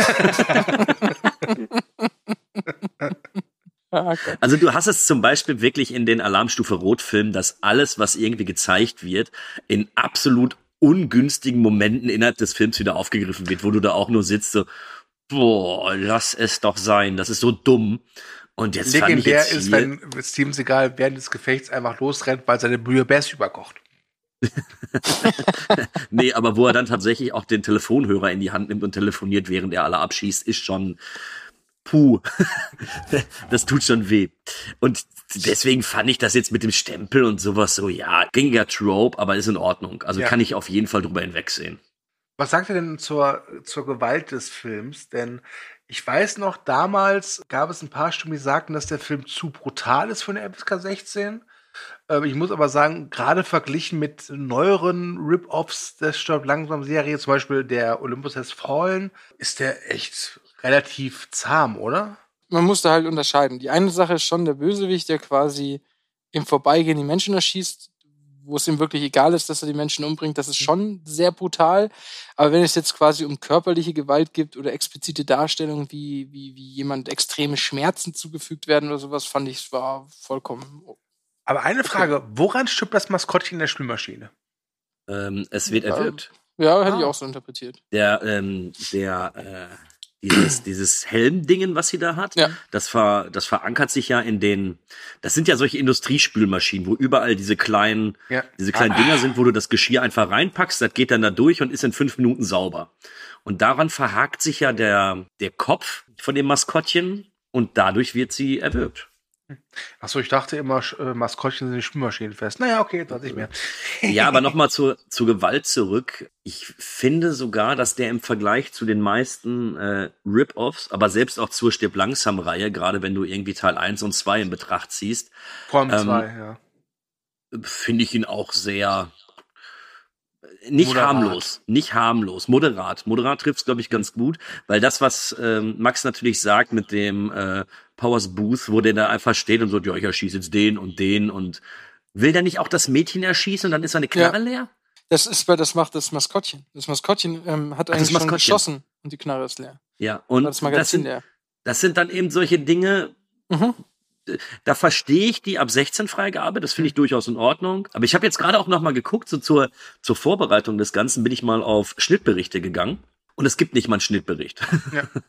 Ah, okay. Also du hast es zum Beispiel wirklich in den Alarmstufe Rot-Filmen, dass alles, was irgendwie gezeigt wird, in absolut ungünstigen Momenten innerhalb des Films wieder aufgegriffen wird, wo du da auch nur sitzt so, boah, lass es doch sein, das ist so dumm. Und jetzt fand ich Legendär jetzt ist, hier, wenn Steven Seagal während des Gefechts einfach losrennt, weil seine Bouillabaisse überkocht. nee, aber wo er dann tatsächlich auch den Telefonhörer in die Hand nimmt und telefoniert, während er alle abschießt, ist schon, puh, das tut schon weh. Und deswegen fand ich das jetzt mit dem Stempel und sowas so, ja, gängiger Trope, aber ist in Ordnung. Also Ja. kann ich auf jeden Fall drüber hinwegsehen. Was sagt er denn zur, zur Gewalt des Films? Denn ich weiß noch, damals gab es ein paar Stimmen, die sagten, dass der Film zu brutal ist für eine FSK 16. Ähm, ich muss aber sagen, gerade verglichen mit neueren Rip-Offs der Stirb langsam Serie, zum Beispiel der Olympus Has Fallen, ist der echt relativ zahm, oder? Man muss da halt unterscheiden. Die eine Sache ist schon der Bösewicht, der quasi im Vorbeigehen die Menschen erschießt, wo es ihm wirklich egal ist, dass er die Menschen umbringt. Das ist schon sehr brutal. Aber wenn es jetzt quasi um körperliche Gewalt gibt oder explizite Darstellungen, wie, wie, wie jemand extreme Schmerzen zugefügt werden oder sowas, fand ich, es war vollkommen. Aber eine Frage, woran stirbt das Maskottchen in der Spülmaschine? Ähm, es wird Ähm, erwürgt. Ja, hätte ich Ah. auch so interpretiert. Der, ähm, der, äh, dieses, dieses Helmdingen, was sie da hat, Ja. das, ver, das verankert sich ja in den, das sind ja solche Industriespülmaschinen, wo überall diese kleinen, Ja. diese kleinen Ah. Dinger sind, wo du das Geschirr einfach reinpackst, das geht dann da durch und ist in fünf Minuten sauber. Und daran verhakt sich ja der, der Kopf von dem Maskottchen und dadurch wird sie erwürgt. Achso, ich dachte immer, äh, Maskottchen sind in Spülmaschinen fest. Naja, okay, weiß ich mehr. Ja, aber nochmal zur, zur Gewalt zurück. Ich finde sogar, dass der im Vergleich zu den meisten äh, Rip-Offs, aber selbst auch zur Stirb langsam Reihe, gerade wenn du irgendwie Teil 1 und 2 in Betracht ziehst, Vor allem Ähm, zwei, ja. finde ich ihn auch sehr nicht Moderat. harmlos, nicht harmlos, moderat. Moderat trifft's glaube ich ganz gut, weil das was ähm, Max natürlich sagt mit dem äh, Powers Booth, wo der da einfach steht und so, ja, ich erschieße jetzt den und den und will der nicht auch das Mädchen erschießen und dann ist seine Knarre leer? Das ist, weil das macht das Maskottchen. Das Maskottchen ähm, hat Ach, eigentlich schon Maskottchen. geschossen und die Knarre ist leer. Ja, und das das, sind, leer. das sind dann eben solche Dinge, Mhm. Da verstehe ich die ab 16 Freigabe, das finde ich durchaus in Ordnung. Aber ich habe jetzt gerade auch noch mal geguckt, so zur, zur Vorbereitung des Ganzen bin ich mal auf Schnittberichte gegangen. Und es gibt nicht mal einen Schnittbericht. Ja.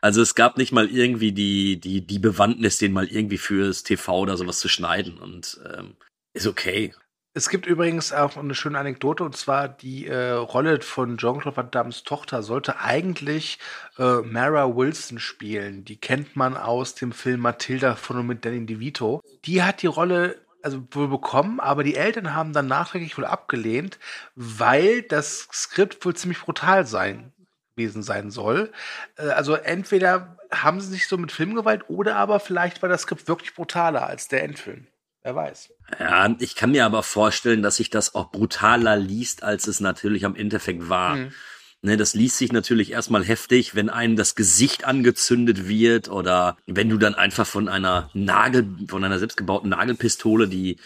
Also es gab nicht mal irgendwie die, die, die Bewandtnis, den mal irgendwie fürs TV oder sowas zu schneiden. Und ähm, ist okay. Es gibt übrigens auch eine schöne Anekdote, und zwar die äh, Rolle von Jean-Claude Van Tochter sollte eigentlich äh, Mara Wilson spielen. Die kennt man aus dem Film Matilda von und mit Danny DeVito. Die hat die Rolle also wohl bekommen, aber die Eltern haben dann nachträglich wohl abgelehnt, weil das Skript wohl ziemlich brutal sein gewesen sein soll. Äh, also entweder haben sie sich so mit Filmgewalt oder aber vielleicht war das Skript wirklich brutaler als der Endfilm. Wer weiß. Ja, ich kann mir aber vorstellen, dass sich das auch brutaler liest, als es natürlich am Endeffekt war. Mhm. Ne, das liest sich natürlich erstmal heftig, wenn einem das Gesicht angezündet wird oder wenn du dann einfach von einer Nagel, von einer selbstgebauten Nagelpistole die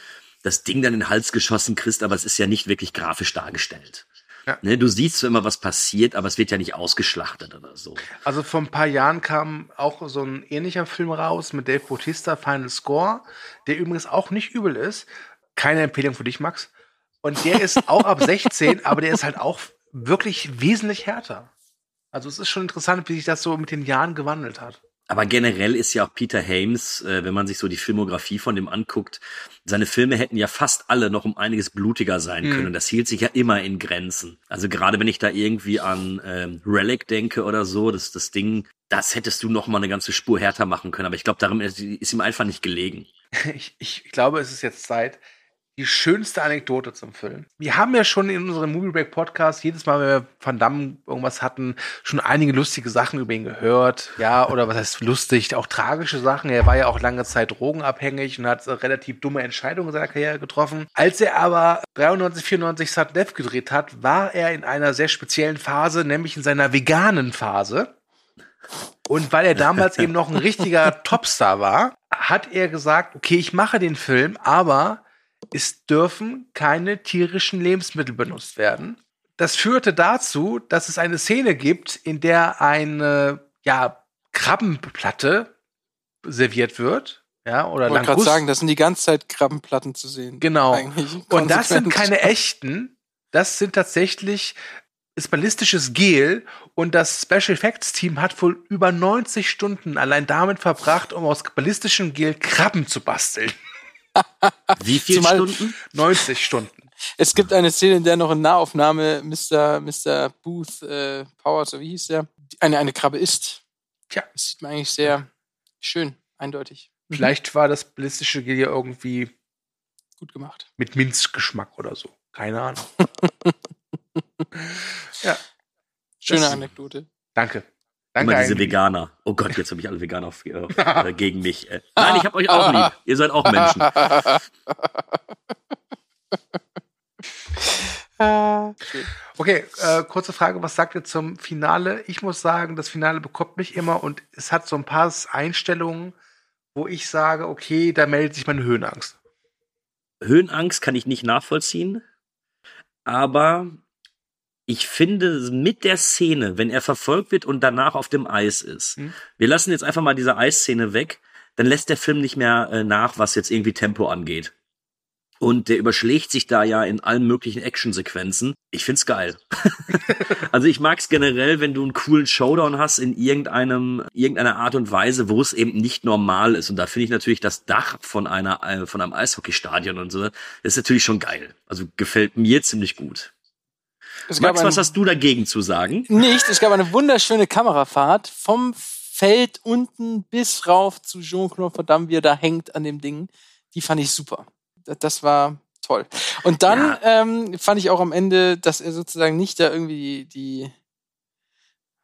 das Ding dann in den Hals geschossen kriegst, aber es ist ja nicht wirklich grafisch dargestellt. Ja. Ne, du siehst zwar immer, was passiert, aber es wird ja nicht ausgeschlachtet oder so. Also vor ein paar Jahren kam auch so ein ähnlicher Film raus mit Dave Bautista, Final Score, der übrigens auch nicht übel ist. Keine Empfehlung für dich, Max. Und der ist auch ab 16, aber der ist halt auch wirklich wesentlich härter. Also es ist schon interessant, wie sich das so mit den Jahren gewandelt hat. Aber generell ist ja auch Peter Hames, äh, wenn man sich so die Filmografie von dem anguckt, seine Filme hätten ja fast alle noch um einiges blutiger sein können. Mhm. Und das hielt sich ja immer in Grenzen. Also gerade wenn ich da irgendwie an ähm, Relic denke oder so, das, das Ding, das hättest du noch mal eine ganze Spur härter machen können. Aber ich glaube, darum ist, ist ihm einfach nicht gelegen. Ich, ich glaube, es ist jetzt Zeit. Die schönste Anekdote zum Film. Wir haben ja schon in unserem Movie Break Podcast jedes Mal, wenn wir Van Damme irgendwas hatten, schon einige lustige Sachen über ihn gehört. Ja, oder was heißt lustig? Auch tragische Sachen. Er war ja auch lange Zeit drogenabhängig und hat relativ dumme Entscheidungen in seiner Karriere getroffen. Als er aber 93, 94 Sat Death gedreht hat, war er in einer sehr speziellen Phase, nämlich in seiner veganen Phase. Und weil er damals eben noch ein richtiger Topstar war, hat er gesagt, okay, ich mache den Film, aber es dürfen keine tierischen Lebensmittel benutzt werden. Das führte dazu, dass es eine Szene gibt, in der eine ja, Krabbenplatte serviert wird. Ja, oder Ich wollte gerade sagen, das sind die ganze Zeit Krabbenplatten zu sehen. Genau. Und das sind keine echten. Das sind tatsächlich ist ballistisches Gel und das Special Effects Team hat wohl über 90 Stunden allein damit verbracht, um aus ballistischem Gel Krabben zu basteln. Wie viele Stunden? 90 Stunden. Es gibt eine Szene, in der noch in Nahaufnahme Mr. Mr. Booth äh, Powers, so wie hieß der, eine, eine Krabbe isst. Tja. Das sieht man eigentlich sehr schön, eindeutig. Vielleicht war das ballistische Gel ja irgendwie Gut gemacht. mit Minzgeschmack oder so. Keine Ahnung. ja, Schöne Anekdote. danke. Danke. Immer diese. Veganer. Oh Gott, jetzt habe ich alle Veganer auf, auf, äh, gegen mich. Äh, nein, ich habe euch auch lieb. Ihr seid auch Menschen. Okay, äh, kurze Frage, was sagt ihr zum Finale? Ich muss sagen, das Finale bekommt mich immer und es hat so ein paar Einstellungen, wo ich sage, okay, da meldet sich meine Höhenangst. Höhenangst kann ich nicht nachvollziehen, aber ich finde mit der Szene, wenn er verfolgt wird und danach auf dem Eis ist, Mhm. wir lassen jetzt einfach mal diese Eisszene weg, dann lässt der Film nicht mehr äh, nach, was jetzt irgendwie Tempo angeht. Und der überschlägt sich da ja in allen möglichen Actionsequenzen. Ich find's geil. also ich mag's generell, wenn du einen coolen Showdown hast in irgendeinem, irgendeiner Art und Weise, wo es eben nicht normal ist. Und da finde ich natürlich das Dach von einer, äh, von einem Eishockeystadion und so, das ist natürlich schon geil. Also gefällt mir ziemlich gut. Max, ein- was hast du dagegen zu sagen? Nicht, es gab eine wunderschöne Kamerafahrt vom Feld unten bis rauf zu Jean-Claude Van Damme, wie er da hängt an dem Ding. Die fand ich super. Das- Das war toll. Und dann Ja. ähm, fand ich auch am Ende, dass er sozusagen nicht da irgendwie die, die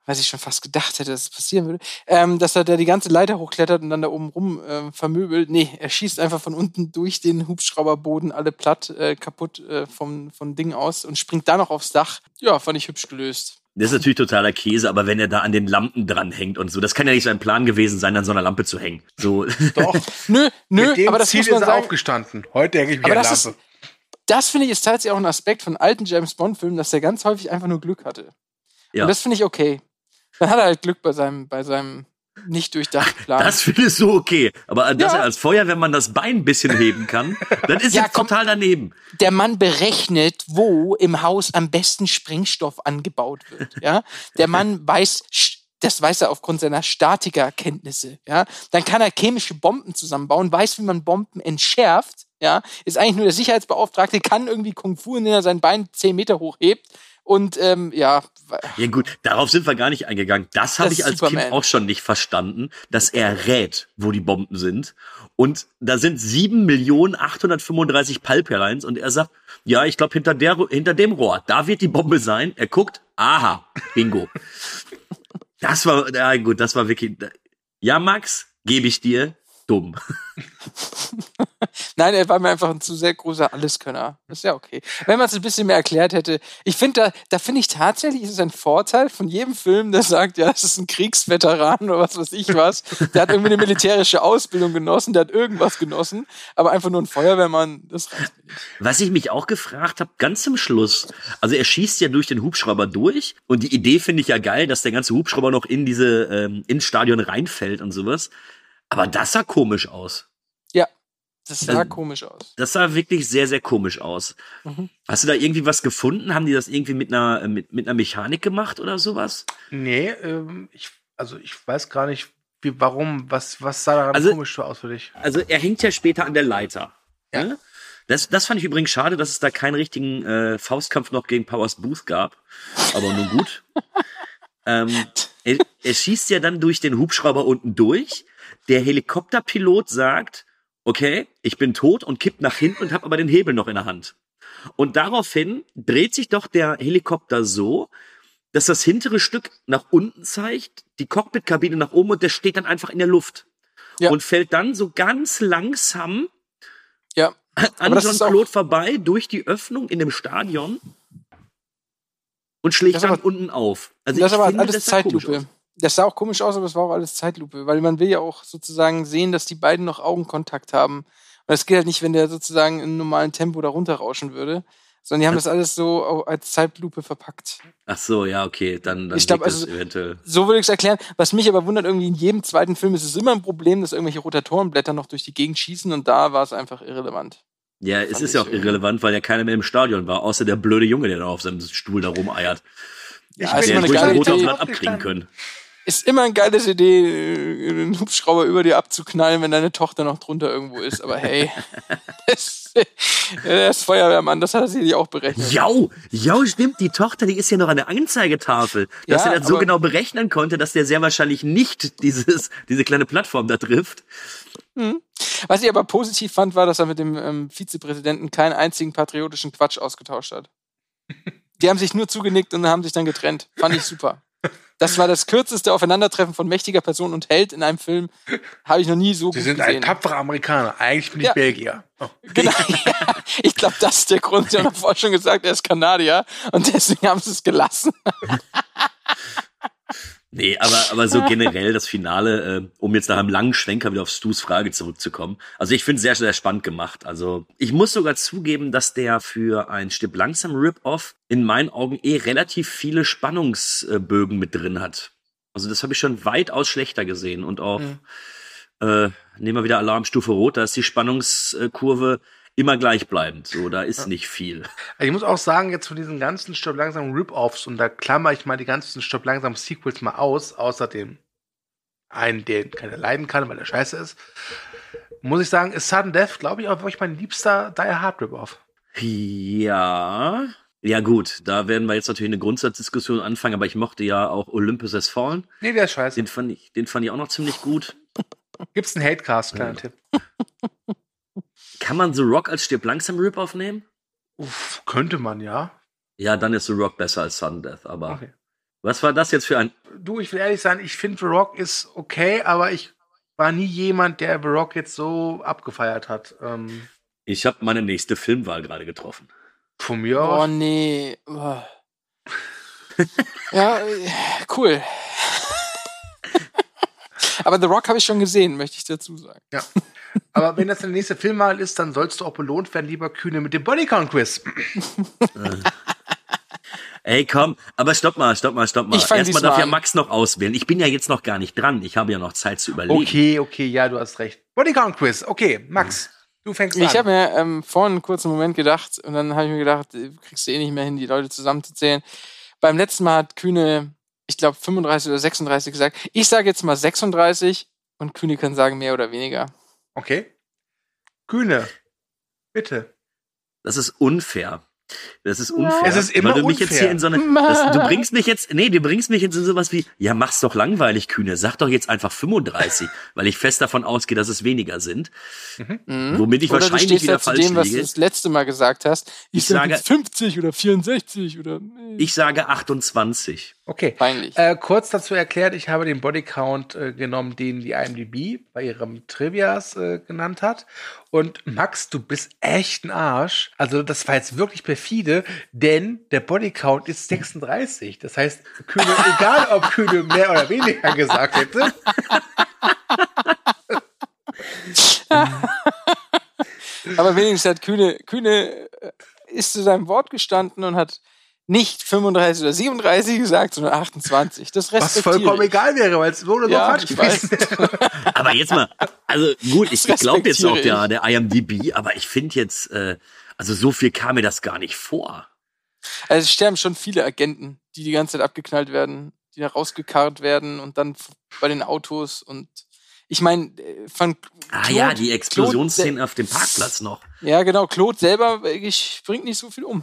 was ich schon fast gedacht hätte, dass es passieren würde, ähm, dass er da die ganze Leiter hochklettert und dann da oben rum ähm, vermöbelt. Nee, er schießt einfach von unten durch den Hubschrauberboden alle platt, äh, kaputt äh, vom, vom Ding aus und springt da noch aufs Dach. Ja, fand ich hübsch gelöst. Das ist natürlich totaler Käse, aber wenn er da an den Lampen dran hängt und so, das kann ja nicht sein Plan gewesen sein, an so einer Lampe zu hängen. So, Doch, Nö, nö, mit dem aber das Ziel muss man ist er sagen. aufgestanden. Heute hänge ich mich Aber an das Lampe. Das finde ich ist tatsächlich auch ein Aspekt von alten James Bond-Filmen, dass er ganz häufig einfach nur Glück hatte. Ja. Und das finde ich okay. Dann hat er halt Glück bei seinem, bei seinem nicht durchdachten Plan. das findest du okay. Aber dass Ja. er als Feuerwehrmann das Bein ein bisschen heben kann, das ist Ja, jetzt komm. total daneben. der Mann berechnet, wo im Haus am besten Sprengstoff angebaut wird. Ja, der Mann weiß, Das weiß er aufgrund seiner Statikerkenntnisse. Ja, dann kann er chemische Bomben zusammenbauen, weiß, wie man Bomben entschärft. Ja, ist eigentlich nur der Sicherheitsbeauftragte, kann irgendwie Kung Fu, indem er sein Bein zehn Meter hoch hebt. Und ähm, ja, Ja gut, darauf sind wir gar nicht eingegangen. Das habe ich als Superman. Kind auch schon nicht verstanden, dass er rät, wo die Bomben sind. Und da sind 7.835 Palperlines und er sagt, ja, ich glaube hinter, der, hinter dem Rohr, da wird die Bombe sein. Er guckt, aha, bingo. Das war, ja gut, das war wirklich, ja Max, gebe ich dir, dumm. Nein, er war mir einfach ein zu sehr großer Alleskönner. Ist ja okay. Wenn man es ein bisschen mehr erklärt hätte. Ich finde, da, da finde ich tatsächlich, ist es ein Vorteil von jedem Film, der sagt, ja, das ist ein Kriegsveteran oder was weiß ich was. Der hat irgendwie eine militärische Ausbildung genossen, der hat irgendwas genossen, aber einfach nur ein Feuerwehrmann, das reicht nicht. Was ich mich auch gefragt habe, ganz zum Schluss, also er schießt ja durch den Hubschrauber durch und die Idee finde ich ja geil, dass der ganze Hubschrauber noch in diese ähm, ins Stadion reinfällt und sowas. Aber das sah komisch aus. Das sah Ähm, komisch aus. Das sah wirklich sehr, sehr komisch aus. Mhm. Hast du da irgendwie was gefunden? Haben die das irgendwie mit einer, äh, mit, mit einer Mechanik gemacht oder sowas? Nee, ähm, ich, also ich weiß gar nicht, wie, warum, was, was sah daran Also- komisch so aus für dich? Also er hängt ja später an der Leiter. Ja. Das, das fand ich übrigens schade, dass es da keinen richtigen äh, Faustkampf noch gegen Powers Booth gab. Aber nun gut. ähm, er, er schießt ja dann durch den Hubschrauber unten durch. Der Helikopterpilot sagt, okay, ich bin tot und kippt nach hinten und habe aber den Hebel noch in der Hand. Und daraufhin dreht sich doch der Helikopter so, dass das hintere Stück nach unten zeigt, die Cockpitkabine nach oben und der steht dann einfach in der Luft. Ja. Und fällt dann so ganz langsam Ja. an Jean-Claude vorbei durch die Öffnung in dem Stadion und schlägt dann aber- unten auf. Also das ich ist aber finde, alles Zeitlupe. Das sah auch komisch aus, aber es war auch alles Zeitlupe, weil man will ja auch sozusagen sehen, dass die beiden noch Augenkontakt haben. Und das geht halt nicht, wenn der sozusagen in normalen Tempo da runterrauschen würde, sondern die haben das alles so als Zeitlupe verpackt. Ach so, ja, okay, dann, dann Ich glaub, liegt das also- eventuell. So würde ich es erklären. Was mich aber wundert, irgendwie in jedem zweiten Film ist es immer ein Problem, dass irgendwelche Rotatorenblätter noch durch die Gegend schießen und da war es einfach irrelevant. Ja, es ist ich ja auch irgendwie. irrelevant, weil ja keiner mehr im Stadion war, außer der blöde Junge, der da auf seinem Stuhl da rumeiert. Ja, Der ist hätte immer eine ruhig geile ein Rot aufs Idee. Blatt abkriegen können. Ist immer eine geile Idee, äh, einen Hubschrauber über dir abzuknallen, wenn deine Tochter noch drunter irgendwo ist. Aber hey, das, der ist Feuerwehrmann, das hat er sich auch berechnet. Jau, jau, stimmt, die Tochter, die ist ja noch an der Anzeigetafel, dass Ja, er das so genau berechnen konnte, dass der sehr wahrscheinlich nicht dieses, diese kleine Plattform da trifft. Was ich aber positiv fand, war, dass er mit dem ähm, Vizepräsidenten keinen einzigen patriotischen Quatsch ausgetauscht hat. Die haben sich nur zugenickt und haben sich dann getrennt. Fand ich super. Das war das kürzeste Aufeinandertreffen von mächtiger Person und Held in einem Film. Habe ich noch nie so Sie sind gesehen. ein tapferer Amerikaner. Eigentlich bin ich Ja. Belgier. Oh. Genau, ja, ich glaube, das ist der Grund. Sie haben vorher schon gesagt, er ist Kanadier und deswegen haben sie es gelassen. Nee, aber, aber so generell das Finale, äh, um jetzt nach einem langen Schwenker wieder auf Stu's Frage zurückzukommen. Also ich finde es sehr, sehr spannend gemacht. Also ich muss sogar zugeben, dass der für ein Stück langsam Rip-Off in meinen Augen eh relativ viele Spannungsbögen mit drin hat. Also das habe ich schon weitaus schlechter gesehen. Und auch, äh, nehmen wir wieder Alarmstufe Rot, da ist die Spannungskurve immer gleichbleibend. So, da ist nicht viel. Also ich muss auch sagen, jetzt von diesen ganzen Stopp langsam Rip-Offs, und da klammer ich mal die ganzen Stopp langsam Sequels mal aus, außer dem einen, den keiner leiden kann, weil der scheiße ist, muss ich sagen, ist Sudden Death, glaube ich, auch wirklich mein liebster Die Hard Rip-Off. Ja. Ja gut, da werden wir jetzt natürlich eine Grundsatzdiskussion anfangen, aber ich mochte ja auch Olympus Has Fallen. Nee, der ist scheiße. Den fand ich, den fand ich auch noch ziemlich gut. Gibt's einen Hatecast, kleiner Tipp. Kann man The Rock als Stirb langsam Rip aufnehmen? Uff, könnte man, ja. Ja, dann ist The Rock besser als Sudden Death, aber Okay. was war das jetzt für ein Du, ich will ehrlich sein, ich finde The Rock ist okay, aber ich war nie jemand, der The Rock jetzt so abgefeiert hat. Ähm, Ich habe meine nächste Filmwahl gerade getroffen. von mir Oh aus. nee. Oh. Ja, äh, cool. Aber The Rock habe ich schon gesehen, möchte ich dazu sagen. Ja. Aber wenn das der nächste Filmwahl ist, dann sollst du auch belohnt werden, lieber Kühne, mit dem Bodycount-Quiz. Ey, komm, aber stopp mal, stopp mal, stopp mal. Ich Erstmal darf ja. Max noch auswählen. Ich bin ja jetzt noch gar nicht dran. Ich habe ja noch Zeit zu überlegen. Okay, okay, ja, du hast recht. Bodycount-Quiz, okay, Max, du fängst Ich an. habe mir ähm, vorhin einen kurzen Moment gedacht und dann habe ich mir gedacht, äh, kriegst du eh nicht mehr hin, die Leute zusammenzuzählen. Beim letzten Mal hat Kühne ich glaube, 35 oder 36 gesagt. Ich sage jetzt mal 36 und Kühne kann sagen mehr oder weniger. Okay. Kühne, bitte. Das ist unfair. Das ist unfair. Es ist immer weil du mich jetzt hier unfair. in so eine, das, du bringst mich jetzt, nee, du bringst mich jetzt in sowas wie, ja, mach's doch langweilig, Kühne. Sag doch jetzt einfach 35, weil ich fest davon ausgehe, dass es weniger sind. Mhm. Womit ich oder du wahrscheinlich stehst wieder ja zu falsch dem, was du liege. das letzte Mal gesagt hast. Ich, Ich sage sage- jetzt 50 oder 64 oder. Nee. Ich sage 28. Okay. Peinlich. Äh, kurz dazu erklärt, ich habe den Bodycount äh, genommen, den die IMDb bei ihrem Trivias äh, genannt hat. Und Max, du bist echt ein Arsch. Also das war jetzt wirklich perfide, denn der Bodycount ist 36. Das heißt, Kühne, egal ob Kühne mehr oder weniger gesagt hätte, Aber wenigstens hat Kühne, Kühne äh, ist zu seinem Wort gestanden und hat nicht 35 oder 37 gesagt, sondern 28. Das was respektiere vollkommen ich. egal wäre, weil es wurde Ja, so falsch gewesen. Aber jetzt mal, also gut, ich glaube jetzt auch der, der IMDb, aber ich finde jetzt, äh, also so viel kam mir das gar nicht vor. Also es sterben schon viele Agenten, die die ganze Zeit abgeknallt werden, die da rausgekarrt werden und dann bei den Autos und ich meine, von Ah Claude- ja, die Explosionsszenen auf dem Parkplatz noch. Ja, genau, Claude selber ich, bringt nicht so viel um,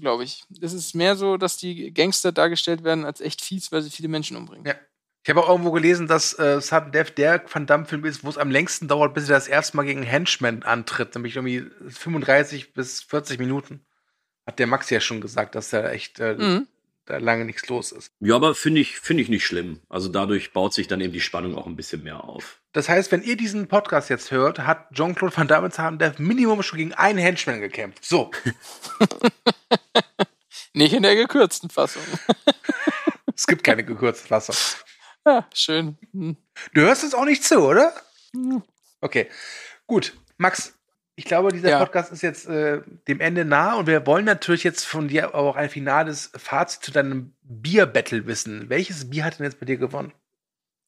glaube ich. Das ist mehr so, dass die Gangster dargestellt werden als echt fies, weil sie viele Menschen umbringen. Ja. Ich habe auch irgendwo gelesen, dass äh, Sudden Death der Van Damme-Film ist, wo es am längsten dauert, bis er das erste Mal gegen Henchman antritt, nämlich irgendwie 35 bis 40 Minuten. Hat der Max ja schon gesagt, dass da echt äh, Mhm. da lange nichts los ist. Ja, aber finde ich, finde ich nicht schlimm. Also dadurch baut sich dann eben die Spannung auch ein bisschen mehr auf. Das heißt, wenn ihr diesen Podcast jetzt hört, hat Jean-Claude Van Damme Sudden Death Minimum schon gegen einen Henchman gekämpft. So. Nicht in der gekürzten Fassung. es gibt keine gekürzte Fassung. ja, schön. Hm. Du hörst es auch nicht zu, oder? Hm. Okay. Gut. Max, ich glaube, dieser Ja. Podcast ist jetzt äh, dem Ende nah und wir wollen natürlich jetzt von dir auch ein finales Fazit zu deinem Bier-Battle wissen. Welches Bier hat denn jetzt bei dir gewonnen?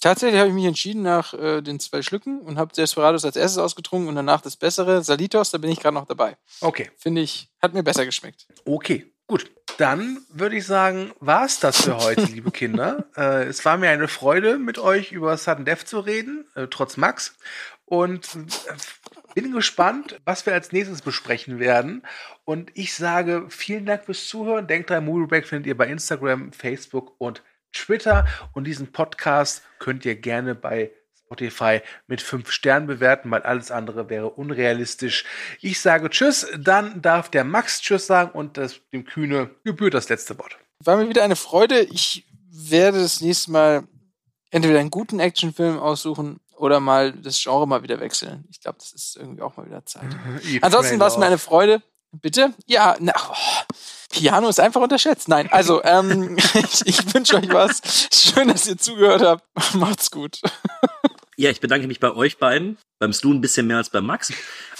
Tatsächlich habe ich mich entschieden nach äh, den zwei Schlücken und habe Desperados als erstes ausgetrunken und danach das bessere, Salitos, da bin ich gerade noch dabei. Okay. Finde ich, hat mir besser geschmeckt. Okay, gut. Dann würde ich sagen, war es das für heute, liebe Kinder. Äh, es war mir eine Freude, mit euch über Sudden Death zu reden, äh, trotz Max. Und äh, bin gespannt, was wir als nächstes besprechen werden. Und ich sage vielen Dank fürs Zuhören. Denkt dran, Movie Break findet ihr bei Instagram, Facebook und Twitter. Und diesen Podcast könnt ihr gerne bei Spotify mit fünf Sternen bewerten, weil alles andere wäre unrealistisch. Ich sage Tschüss, dann darf der Max Tschüss sagen und das, dem Kühne gebührt das letzte Wort. War mir wieder eine Freude. Ich werde das nächste Mal entweder einen guten Actionfilm aussuchen oder mal das Genre mal wieder wechseln. Ich glaube, das ist irgendwie auch mal wieder Zeit. Ansonsten war es mir eine Freude. Bitte? Ja, na, oh, Piano ist einfach unterschätzt. Nein, also ähm, ich, ich wünsche euch was. Schön, dass ihr zugehört habt. Macht's gut. Ja, ich bedanke mich bei euch beiden. Beim Stu ein bisschen mehr als bei Max.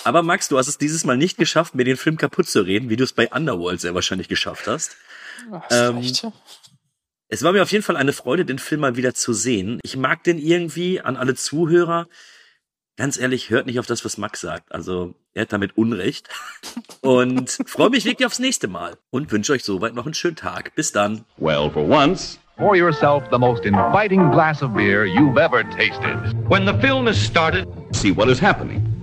Aber Max, du hast es dieses Mal nicht geschafft, mir den Film kaputt zu reden, wie du es bei Underworld sehr wahrscheinlich geschafft hast. Ach, Ähm, recht. Es war mir auf jeden Fall eine Freude, den Film mal wieder zu sehen. Ich mag den irgendwie an alle Zuhörer. Ganz ehrlich, hört nicht auf das, was Max sagt. Also, er hat damit Unrecht. Und freue mich wirklich aufs nächste Mal. Und wünsche euch soweit noch einen schönen Tag. Bis dann. Well, for once, Pour yourself the most inviting glass of beer you've ever tasted. When the film is started, see what is happening.